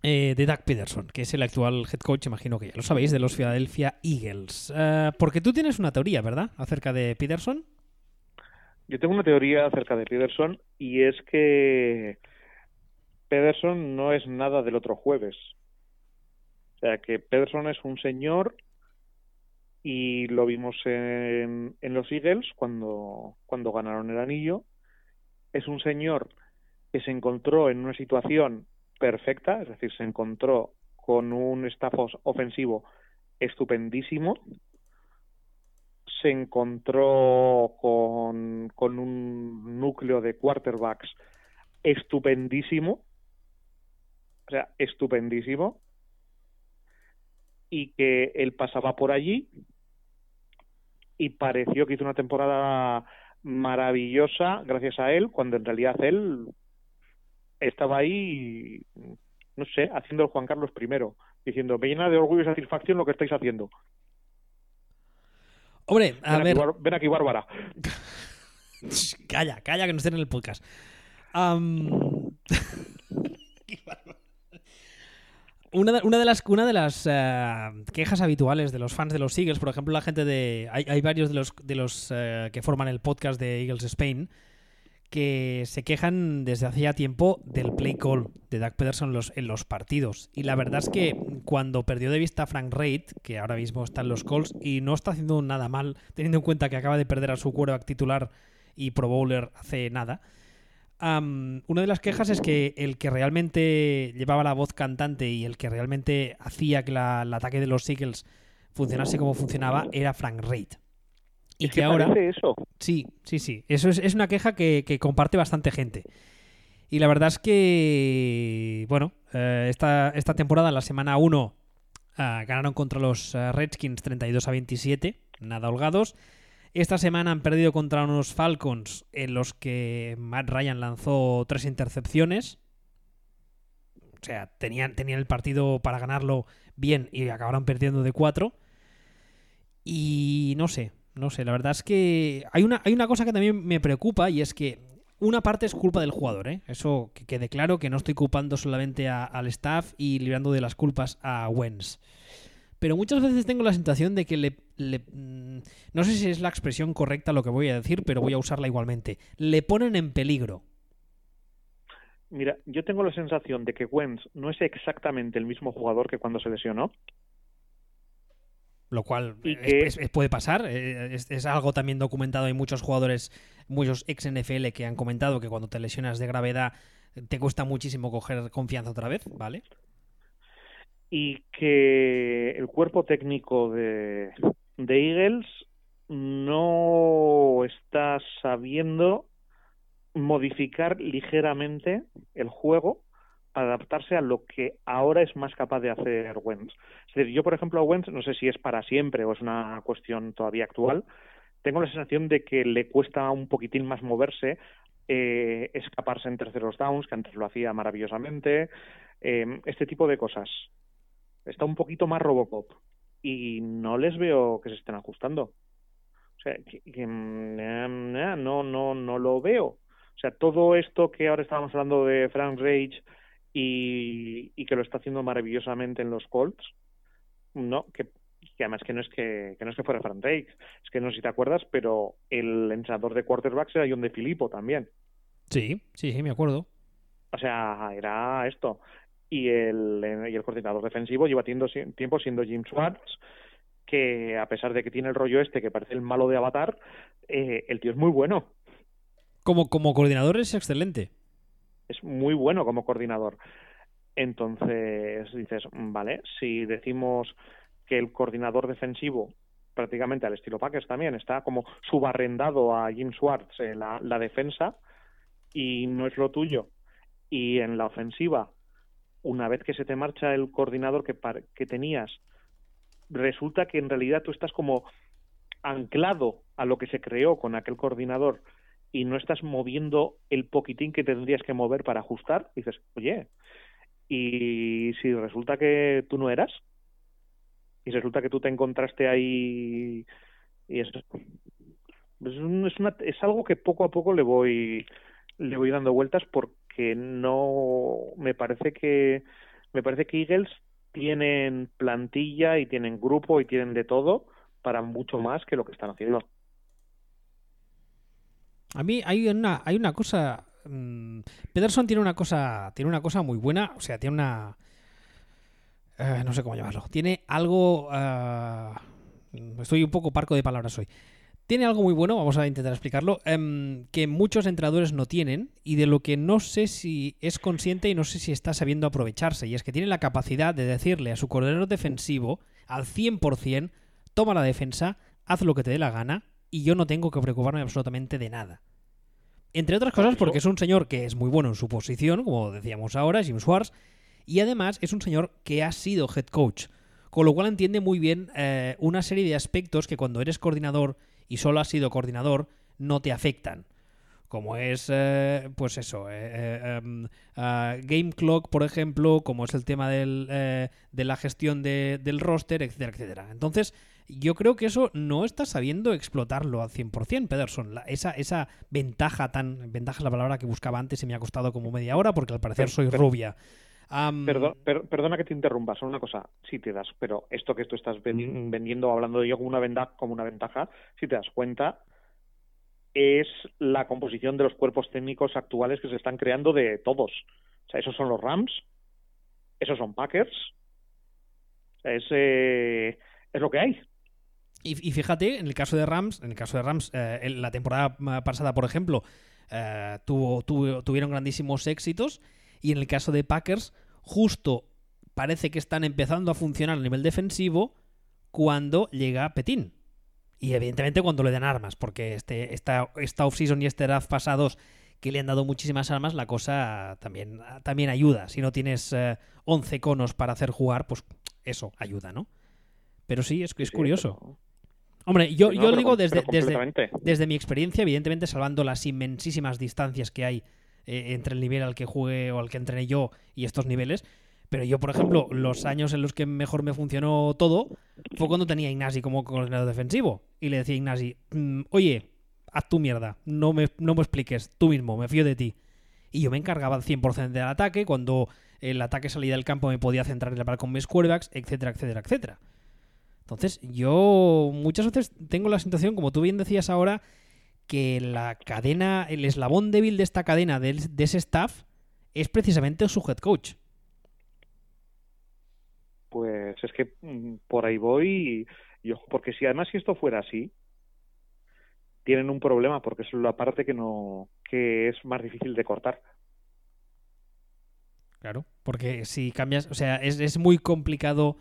eh, de Doug Peterson, que es el actual head coach, imagino que ya lo sabéis, de los Philadelphia Eagles. Eh, porque tú tienes una teoría, ¿verdad?, acerca de Peterson. Yo tengo una teoría acerca de Peterson y es que Peterson no es nada del otro jueves. O sea, que Pederson es un señor y lo vimos en, los Eagles cuando, cuando ganaron el anillo. Es un señor que se encontró en una situación perfecta, es decir, se encontró con un staff ofensivo estupendísimo, se encontró con, con un núcleo de quarterbacks estupendísimo, o sea, estupendísimo, y que él pasaba por allí y pareció que hizo una temporada maravillosa gracias a él, cuando en realidad él estaba ahí, no sé, haciendo el Juan Carlos I, diciendo, me llena de orgullo y satisfacción lo que estáis haciendo. Hombre, a ven ver... Aquí, ven aquí, Bárbara. calla, calla, que no estén en el podcast. Um... Una de, una de, las, una de las eh, quejas habituales de los fans de los Eagles, por ejemplo, la gente de. Hay, hay varios de los, de los eh, que forman el podcast de Eagles Spain que se quejan desde hacía tiempo del play call de Doug Peterson en los, en los partidos. Y la verdad es que cuando perdió de vista a Frank Reid, que ahora mismo está en los calls y no está haciendo nada mal, teniendo en cuenta que acaba de perder a su quarterback titular y Pro Bowler hace nada una de las quejas es que el que realmente llevaba la voz cantante y el que realmente hacía que el ataque de los Eagles funcionase como funcionaba era Frank Reid. Y que, ahora. Eso. Sí, sí, sí. Eso es, una queja que, comparte bastante gente. Y la verdad es que, bueno, eh, esta, esta, temporada, la semana 1, ah, ganaron contra los eh, Redskins 32 a 27, nada holgados. Esta semana han perdido contra unos Falcons en los que Matt Ryan lanzó tres intercepciones. O sea, tenían, tenían el partido para ganarlo bien y acabaron perdiendo de cuatro. Y no sé, no sé, la verdad es que hay una, hay una cosa que también me preocupa y es que una parte es culpa del jugador, ¿eh? Eso que quede claro, que no estoy culpando solamente al staff y librando de las culpas a Wens pero muchas veces tengo la sensación de que le, mm, no sé si es la expresión correcta lo que voy a decir, pero voy a usarla igualmente. Le ponen en peligro. Mira, yo tengo la sensación de que Wentz no es exactamente el mismo jugador que cuando se lesionó. Lo cual puede pasar. Eh, es, algo también documentado. Hay muchos jugadores, muchos ex NFL que han comentado que cuando te lesionas de gravedad te cuesta muchísimo coger confianza otra vez, ¿vale? y que el cuerpo técnico de, de Eagles no está sabiendo modificar ligeramente el juego adaptarse a lo que ahora es más capaz de hacer Wentz. Es decir, yo, por ejemplo, a Wentz, no sé si es para siempre o es una cuestión todavía actual, tengo la sensación de que le cuesta un poquitín más moverse eh, escaparse en terceros downs, que antes lo hacía maravillosamente, eh, este tipo de cosas. Está un poquito más Robocop y no les veo que se estén ajustando. O sea, que, que, no, no, no lo veo. O sea, todo esto que ahora estábamos hablando de Frank Rage y, y que lo está haciendo maravillosamente en los Colts, no, que, que además que no es que, que no es que fuera Frank Rage, es que no sé si te acuerdas, pero el entrenador de quarterbacks era John de Filippo también. Sí, sí, sí, me acuerdo. O sea, era esto. Y el, y el coordinador defensivo lleva tiempo, siendo Jim Schwartz, que a pesar de que tiene el rollo este que parece el malo de Avatar, eh, el tío es muy bueno. Como, como coordinador es excelente. Es muy bueno como coordinador. Entonces dices, vale, si decimos que el coordinador defensivo, prácticamente al estilo Packers también, está como subarrendado a Jim Schwartz en la, la defensa y no es lo tuyo. Y en la ofensiva, una vez que se te marcha el coordinador que, que tenías, resulta que en realidad tú estás como anclado a lo que se creó con aquel coordinador y no estás moviendo el poquitín que tendrías que mover para ajustar, dices, oye, y si resulta que tú no eras, y resulta que tú te encontraste ahí, y es, es, una, es algo que poco a poco le voy, le voy dando vueltas porque no, me parece que, me parece que Eagles tienen plantilla y tienen grupo y tienen de todo para mucho más que lo que están haciendo. A mí hay una, hay una cosa. Mmm, Pederson tiene una cosa. Tiene una cosa muy buena. O sea, tiene una. Uh, no sé cómo llamarlo. Tiene algo. Uh, estoy un poco parco de palabras hoy. Tiene algo muy bueno, vamos a intentar explicarlo, um, que muchos entrenadores no tienen y de lo que no sé si es consciente y no sé si está sabiendo aprovecharse. Y es que tiene la capacidad de decirle a su coordinador defensivo al 100%, toma la defensa, haz lo que te dé la gana y yo no tengo que preocuparme absolutamente de nada. Entre otras cosas porque es un señor que es muy bueno en su posición, como decíamos ahora, Jim Schwartz, y además es un señor que ha sido head coach, con lo cual entiende muy bien eh, una serie de aspectos que cuando eres coordinador y solo has sido coordinador no te afectan. Como es, eh, pues eso, eh, um, uh, Game Clock, por ejemplo, como es el tema del, de la gestión de, del roster, etcétera, etcétera. Entonces, yo creo que eso no está sabiendo explotarlo al 100%, Pederson. La, esa, esa ventaja tan... Ventaja es la palabra que buscaba antes y me ha costado como media hora porque al parecer soy rubia. Um, Perdón, per, perdona que te interrumpa, solo una cosa, si te das, pero esto que tú estás vendiendo, hablando de yo como una, ventaja, como una ventaja, si te das cuenta, es la composición de los cuerpos técnicos actuales que se están creando de todos. O sea, esos son los Rams, esos son Packers, es, eh, es lo que hay. Y, y, fíjate, en el caso de Rams, en el caso de Rams, eh, en la temporada pasada, por ejemplo, eh, tuvo, tuvo, tuvieron grandísimos éxitos. Y en el caso de Packers, justo parece que están empezando a funcionar a nivel defensivo cuando llega Petín. Y evidentemente cuando le dan armas, porque este, esta, esta offseason y este draft pasados que le han dado muchísimas armas, la cosa también, también ayuda. Si no tienes eh, 11 conos para hacer jugar, pues eso ayuda, ¿no? Pero sí, es, es curioso. Sí, pero... Hombre, yo, no, yo digo desde, desde, desde, mi experiencia, evidentemente salvando las inmensísimas distancias que hay eh, entre el nivel al que juegue o al que entrené yo y estos niveles. Pero yo, por ejemplo, los años en los que mejor me funcionó todo fue cuando tenía a como coordinador defensivo. Y le decía a Ignasi, mmm, oye, haz tu mierda, no me, no me expliques, tú mismo, me fío de ti. Y yo me encargaba al 100% del ataque, cuando el ataque salía del campo me podía centrar en el con mis quarterbacks, etcétera, etcétera, etcétera. Entonces, yo muchas veces tengo la sensación, como tú bien decías ahora, que la cadena, el eslabón débil de esta cadena, de, de ese staff, es precisamente su head coach. Pues es que por ahí voy, y, porque si además si esto fuera así, tienen un problema porque es la parte que no, que es más difícil de cortar. Claro, porque si cambias, o sea, es, es muy complicado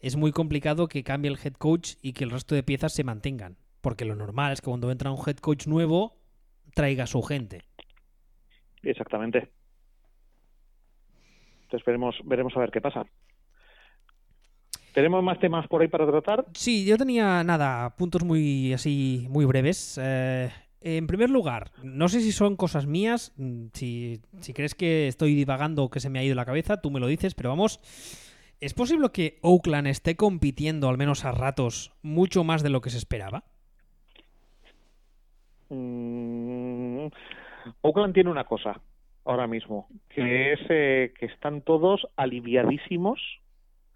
es muy complicado que cambie el head coach y que el resto de piezas se mantengan. Porque lo normal es que cuando entra un head coach nuevo, traiga a su gente. Exactamente. Entonces veremos, veremos a ver qué pasa. ¿Tenemos más temas por ahí para tratar? Sí, yo tenía nada, puntos muy así, muy breves. Eh, en primer lugar, no sé si son cosas mías, mm, si, si crees que estoy divagando o que se me ha ido la cabeza, tú me lo dices, pero vamos, ¿es posible que Oakland esté compitiendo, al menos a ratos, mucho más de lo que se esperaba? Mm, Oakland tiene una cosa ahora mismo, que es eh, que están todos aliviadísimos.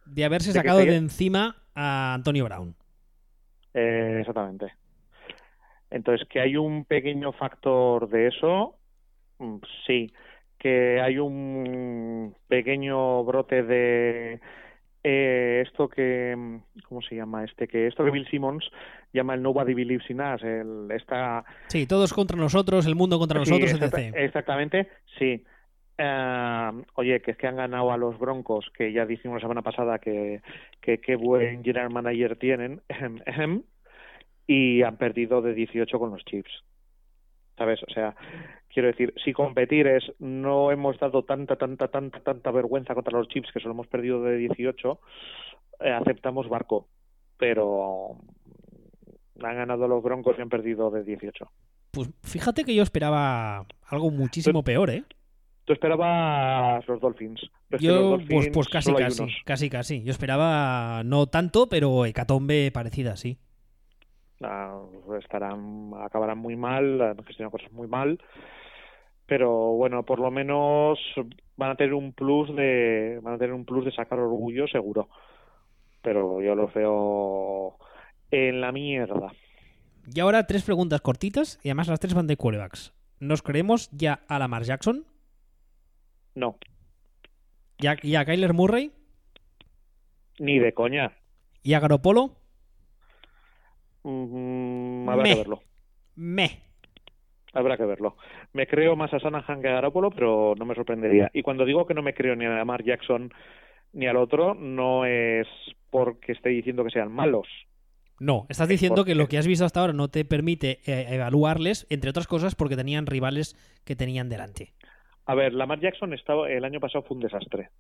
De haberse sacado de encima a Antonio Brown. Eh, exactamente. Entonces, que hay un pequeño factor de eso, mm, sí. Que hay un pequeño brote de eh, esto que, mm, ¿cómo se llama? Este que esto que Bill Simmons llama el Nobody Believes in Us, el, esta... Sí, todos contra nosotros, el mundo contra nosotros, etc. Exactamente, sí. Eh, oye, que es que han ganado a los Broncos, que ya dijimos la semana pasada que qué buen general manager tienen, y han perdido de 18 con los Chips. ¿Sabes? O sea, quiero decir, si competir es no hemos dado tanta, tanta, tanta, tanta vergüenza contra los Chips que solo hemos perdido de 18, eh, aceptamos barco. Pero han ganado los Broncos y han perdido de 18. Pues fíjate que yo esperaba algo muchísimo peor, ¿eh? Tú esperabas los Dolphins. yo, pues, pues casi, casi, casi, casi. Yo esperaba no tanto, pero hecatombe parecida, sí. Ah, estarán, acabarán muy mal, han gestionado cosas muy mal, pero bueno, por lo menos van a tener un plus de, van a tener un plus de sacar orgullo seguro. Pero yo lo veo en la mierda. Y ahora tres preguntas cortitas y además las tres van de quarterbacks. ¿Nos creemos ya a Lamar Jackson? No. ¿Y a, y a Kyler Murray? Ni de coña. ¿Y a Garopolo? Mm, que verlo. Me. Habrá que verlo. Me creo más a Sanahan que a Garoppolo, pero no me sorprendería. Y cuando digo que no me creo ni a Lamar Jackson ni al otro, no es porque esté diciendo que sean malos. No, estás diciendo que lo que has visto hasta ahora no te permite eh, evaluarles, entre otras cosas, porque tenían rivales que tenían delante. A ver, Lamar Jackson estaba, el año pasado fue un desastre.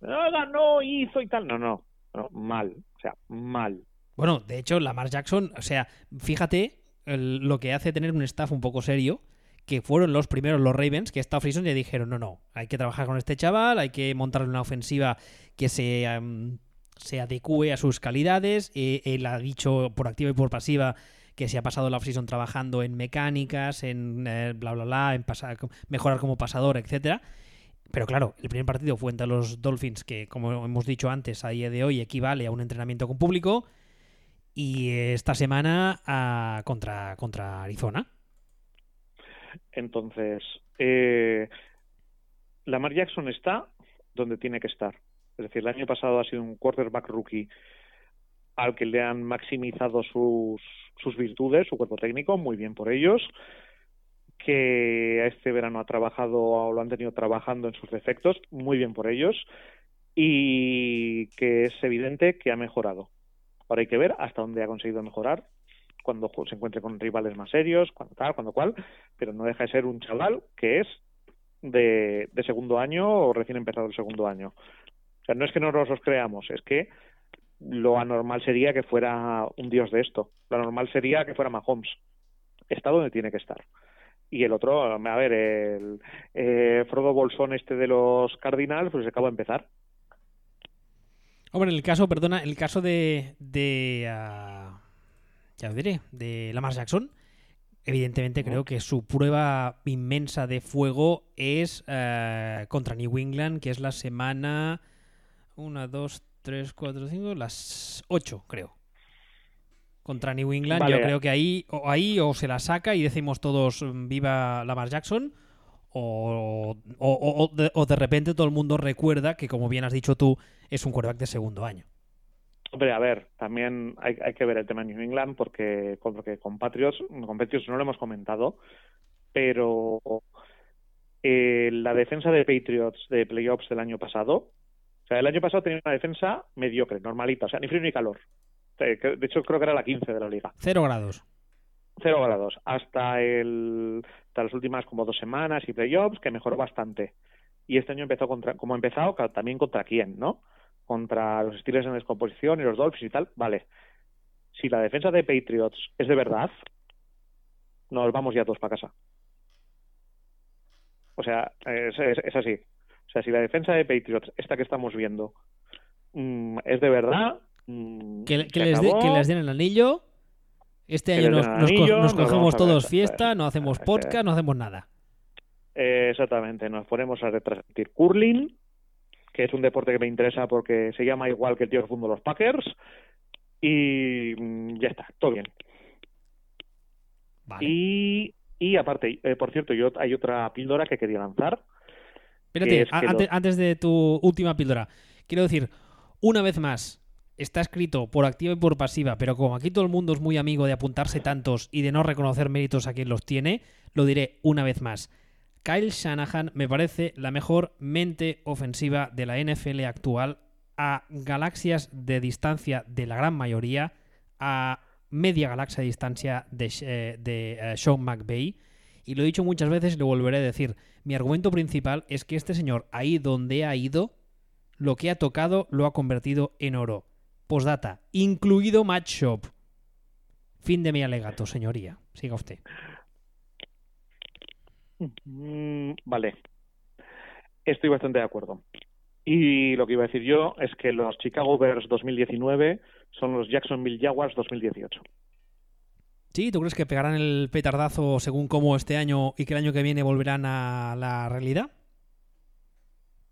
No ganó, hizo y tal. No, no, no, mal. O sea, mal. Bueno, de hecho, Lamar Jackson, o sea, fíjate lo que hace tener un staff un poco serio, que fueron los primeros los Ravens, que esta offseason ya dijeron, no, no, hay que trabajar con este chaval, hay que montarle una ofensiva que se, se adecue a sus calidades. Eh, él ha dicho por activa y por pasiva que se ha pasado la offseason trabajando en mecánicas, en eh, bla, bla, bla, en pasar, mejorar como pasador, etcétera. Pero claro, el primer partido fue entre los Dolphins, que como hemos dicho antes, a día de hoy equivale a un entrenamiento con público y esta semana a, contra, contra Arizona. Entonces, eh, Lamar Jackson está donde tiene que estar. Es decir, el año pasado ha sido un quarterback rookie al que le han maximizado sus, sus virtudes, su cuerpo técnico, muy bien por ellos, que este verano ha trabajado o lo han tenido trabajando en sus defectos, muy bien por ellos, y que es evidente que ha mejorado. Ahora hay que ver hasta dónde ha conseguido mejorar cuando se encuentre con rivales más serios, cuando tal, cuando cual, pero no deja de ser un chaval que es de, segundo año o recién empezado el segundo año. O sea, no es que no nos los creamos, es que lo anormal sería que fuera un dios de esto. Lo anormal sería que fuera Mahomes. Está donde tiene que estar. Y el otro, a ver, el eh, Frodo Bolsón este de los Cardinals, pues acaba de empezar. Hombre, en el caso, perdona, el caso de. de uh, ya lo diré, de Lamar Jackson. Evidentemente creo que su prueba inmensa de fuego es uh, contra New England, que es la semana 1, 2, 3, 4, 5, las 8, creo. Contra New England, yo creo que ahí o, ahí o se la saca y decimos todos mm, viva Lamar Jackson, o, o, o, de, repente todo el mundo recuerda que, como bien has dicho tú, es un quarterback de segundo año. Hombre, a ver, también hay, hay que ver el tema de New England porque, porque con, Patriots, con Patriots no lo hemos comentado, pero eh, la defensa de Patriots de playoffs del año pasado, o sea, el año pasado tenía una defensa mediocre, normalita, o sea, ni frío ni calor. De hecho, creo que era la 15 de la liga. Cero grados. Cero grados. Hasta el hasta las últimas como dos semanas y playoffs, que mejoró bastante. Y este año empezó contra, como ha empezado, también contra quién, ¿no? Contra los Steelers en descomposición y los Dolphins y tal, vale. Si la defensa de Patriots es de verdad, nos vamos ya todos para casa. O sea, es, es, así. O sea, si la defensa de Patriots, esta que estamos viendo, mm, es de verdad. Mm, que, les que les den el anillo. Este año nos, nos, cogemos todos fiesta, no hacemos podcast, no hacemos nada. exactamente, nos ponemos a retransmitir curling, que es un deporte que me interesa porque se llama igual que el tío que fundó los Packers, y mm, ya está, todo bien. Y, y aparte, eh, por cierto, yo hay otra píldora que quería lanzar. Espérate, antes, de tu última píldora, quiero decir, una vez más, está escrito por activa y por pasiva, pero como aquí todo el mundo es muy amigo de apuntarse tantos y de no reconocer méritos a quien los tiene, lo diré una vez más. Kyle Shanahan me parece la mejor mente ofensiva de la NFL actual a galaxias de distancia de la gran mayoría, a media galaxia de distancia de, eh, eh, Sean McVay. Y lo he dicho muchas veces y lo volveré a decir. Mi argumento principal es que este señor, ahí donde ha ido, lo que ha tocado lo ha convertido en oro. Postdata, incluido Match Shop. Fin de mi alegato, señoría. Siga usted. Mm, vale. Estoy bastante de acuerdo. Y lo que iba a decir yo es que los Chicago Bears 2019 son los Jacksonville Jaguars 2018. Sí, ¿tú crees que pegarán el petardazo según cómo este año y que el año que viene volverán a la realidad?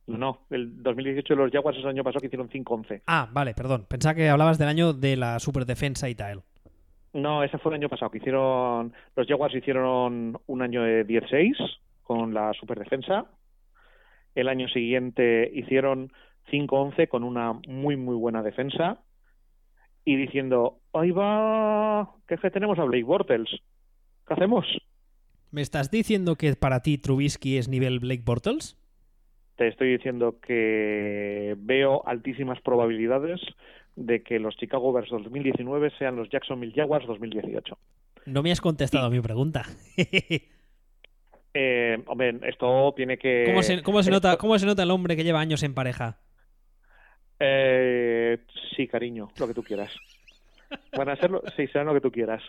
No, el 2018 los Jaguars es el año pasado que hicieron 5-11. Ah, vale, perdón. Pensaba que hablabas del año de la superdefensa y tal. No, ese fue el año pasado que hicieron. Los Jaguars hicieron un año de 16 con la superdefensa el año siguiente hicieron 5-11 con una muy, muy buena defensa y diciendo, ahí va, ¿qué que tenemos a Blake Bortles? ¿Qué hacemos? ¿Me estás diciendo que para ti Trubisky es nivel Blake Bortles? Te estoy diciendo que veo altísimas probabilidades de que los Chicago Bears 2019 sean los Jacksonville Jaguars 2018. No me has contestado a mi pregunta. Eh, hombre, esto tiene que. ¿Cómo se, cómo se nota, ¿Cómo se nota el hombre que lleva años en pareja? Eh, sí, cariño, lo que tú quieras. Van a ser, sí, serán lo que tú quieras.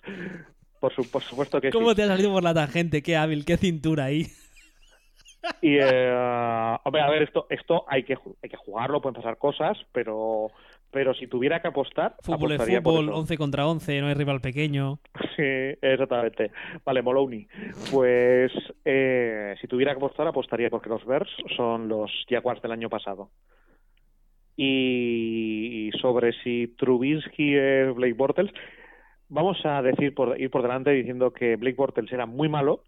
Por, supuesto que ¿Cómo te ha salido por la tangente? Qué hábil, qué cintura ahí. Y, eh, hombre, a ver, esto, esto hay que, hay que jugarlo, pueden pasar cosas, pero pero si tuviera que apostar. Fútbol es fútbol, 11 contra 11, no hay rival pequeño. Sí, exactamente. Vale, Moloney. Pues eh, si tuviera que apostar, apostaría porque los Bears son los Jaguars del año pasado. Y sobre si Trubisky es Blake Bortles, vamos a decir por, ir por delante diciendo que Blake Bortles era muy malo,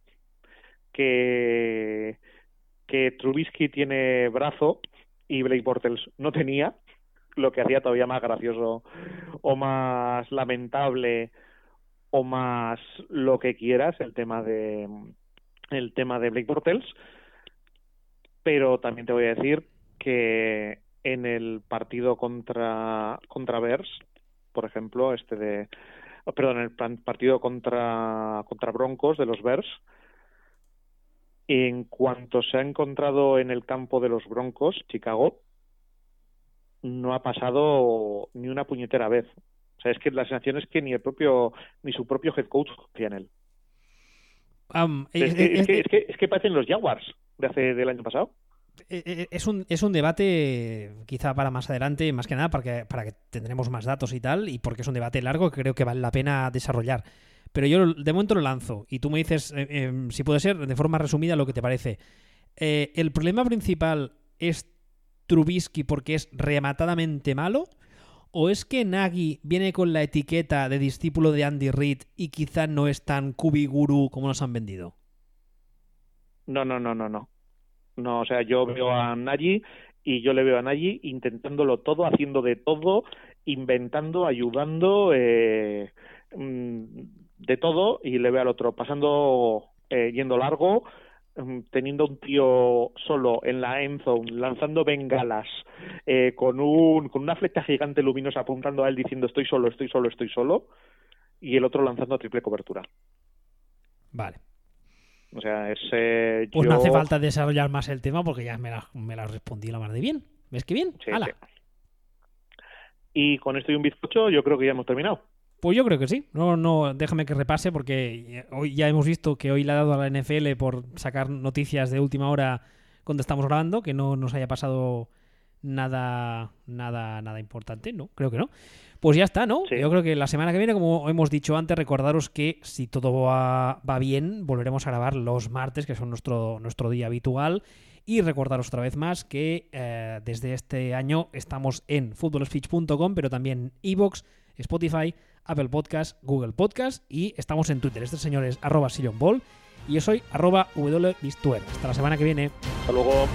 que, que Trubisky tiene brazo y Blake Bortles no tenía lo que hacía todavía más gracioso o más lamentable o más lo que quieras el tema de el tema de Blake Bortles. Pero también te voy a decir que en el partido contra contra Bears por ejemplo este de perdón en el partido contra contra Broncos de los Bears en cuanto se ha encontrado en el campo de los Broncos Chicago no ha pasado ni una puñetera vez. O sea, es que la sensación es que ni el propio, ni su propio head coach confía en él. es, que, es, que, parecen los Jaguars de hace del año pasado. Eh, eh, es un, es un debate quizá para más adelante, más que nada para que, para que tendremos más datos y tal, y porque es un debate largo que creo que vale la pena desarrollar. Pero yo de momento lo lanzo y tú me dices, eh, si puede ser, de forma resumida, lo que te parece. el problema principal es Trubisky porque es rematadamente malo? ¿O es que Nagy viene con la etiqueta de discípulo de Andy Reid y quizá no es tan cubiguru como nos han vendido? No, no, no, no, no. No, o sea, yo veo a Nagy y yo le veo a Nagy intentándolo todo, haciendo de todo, inventando, ayudando, eh, mm, de todo, y le veo al otro. Pasando, eh, yendo largo, Em, teniendo un tío solo en la end lanzando bengalas eh, con un con una flecha gigante luminosa apuntando a él diciendo estoy solo estoy solo estoy solo y el otro lanzando a triple cobertura. Vale. O sea ese pues no hace falta desarrollar más el tema porque ya me la, me la respondí la más de bien. Ves que bien y con esto y un bizcocho yo creo que ya hemos terminado Pues yo creo que sí. No, no, déjame que repase porque hoy ya hemos visto que hoy le ha dado a la NFL por sacar noticias de última hora cuando estamos grabando, que no nos haya pasado nada, nada, nada importante, ¿no? Creo que no. Pues ya está, ¿no? Sí. Yo creo que la semana que viene, como hemos dicho antes, recordaros que si todo va, va bien, volveremos a grabar los martes, que son nuestro, nuestro día habitual. Y recordaros otra vez más que eh, desde este año estamos en footballspeech.com, pero también Evox, Spotify, Apple Podcast, Google Podcast y estamos en Twitter. Este señor es y yo soy arroba. Hasta la semana que viene. Hasta luego.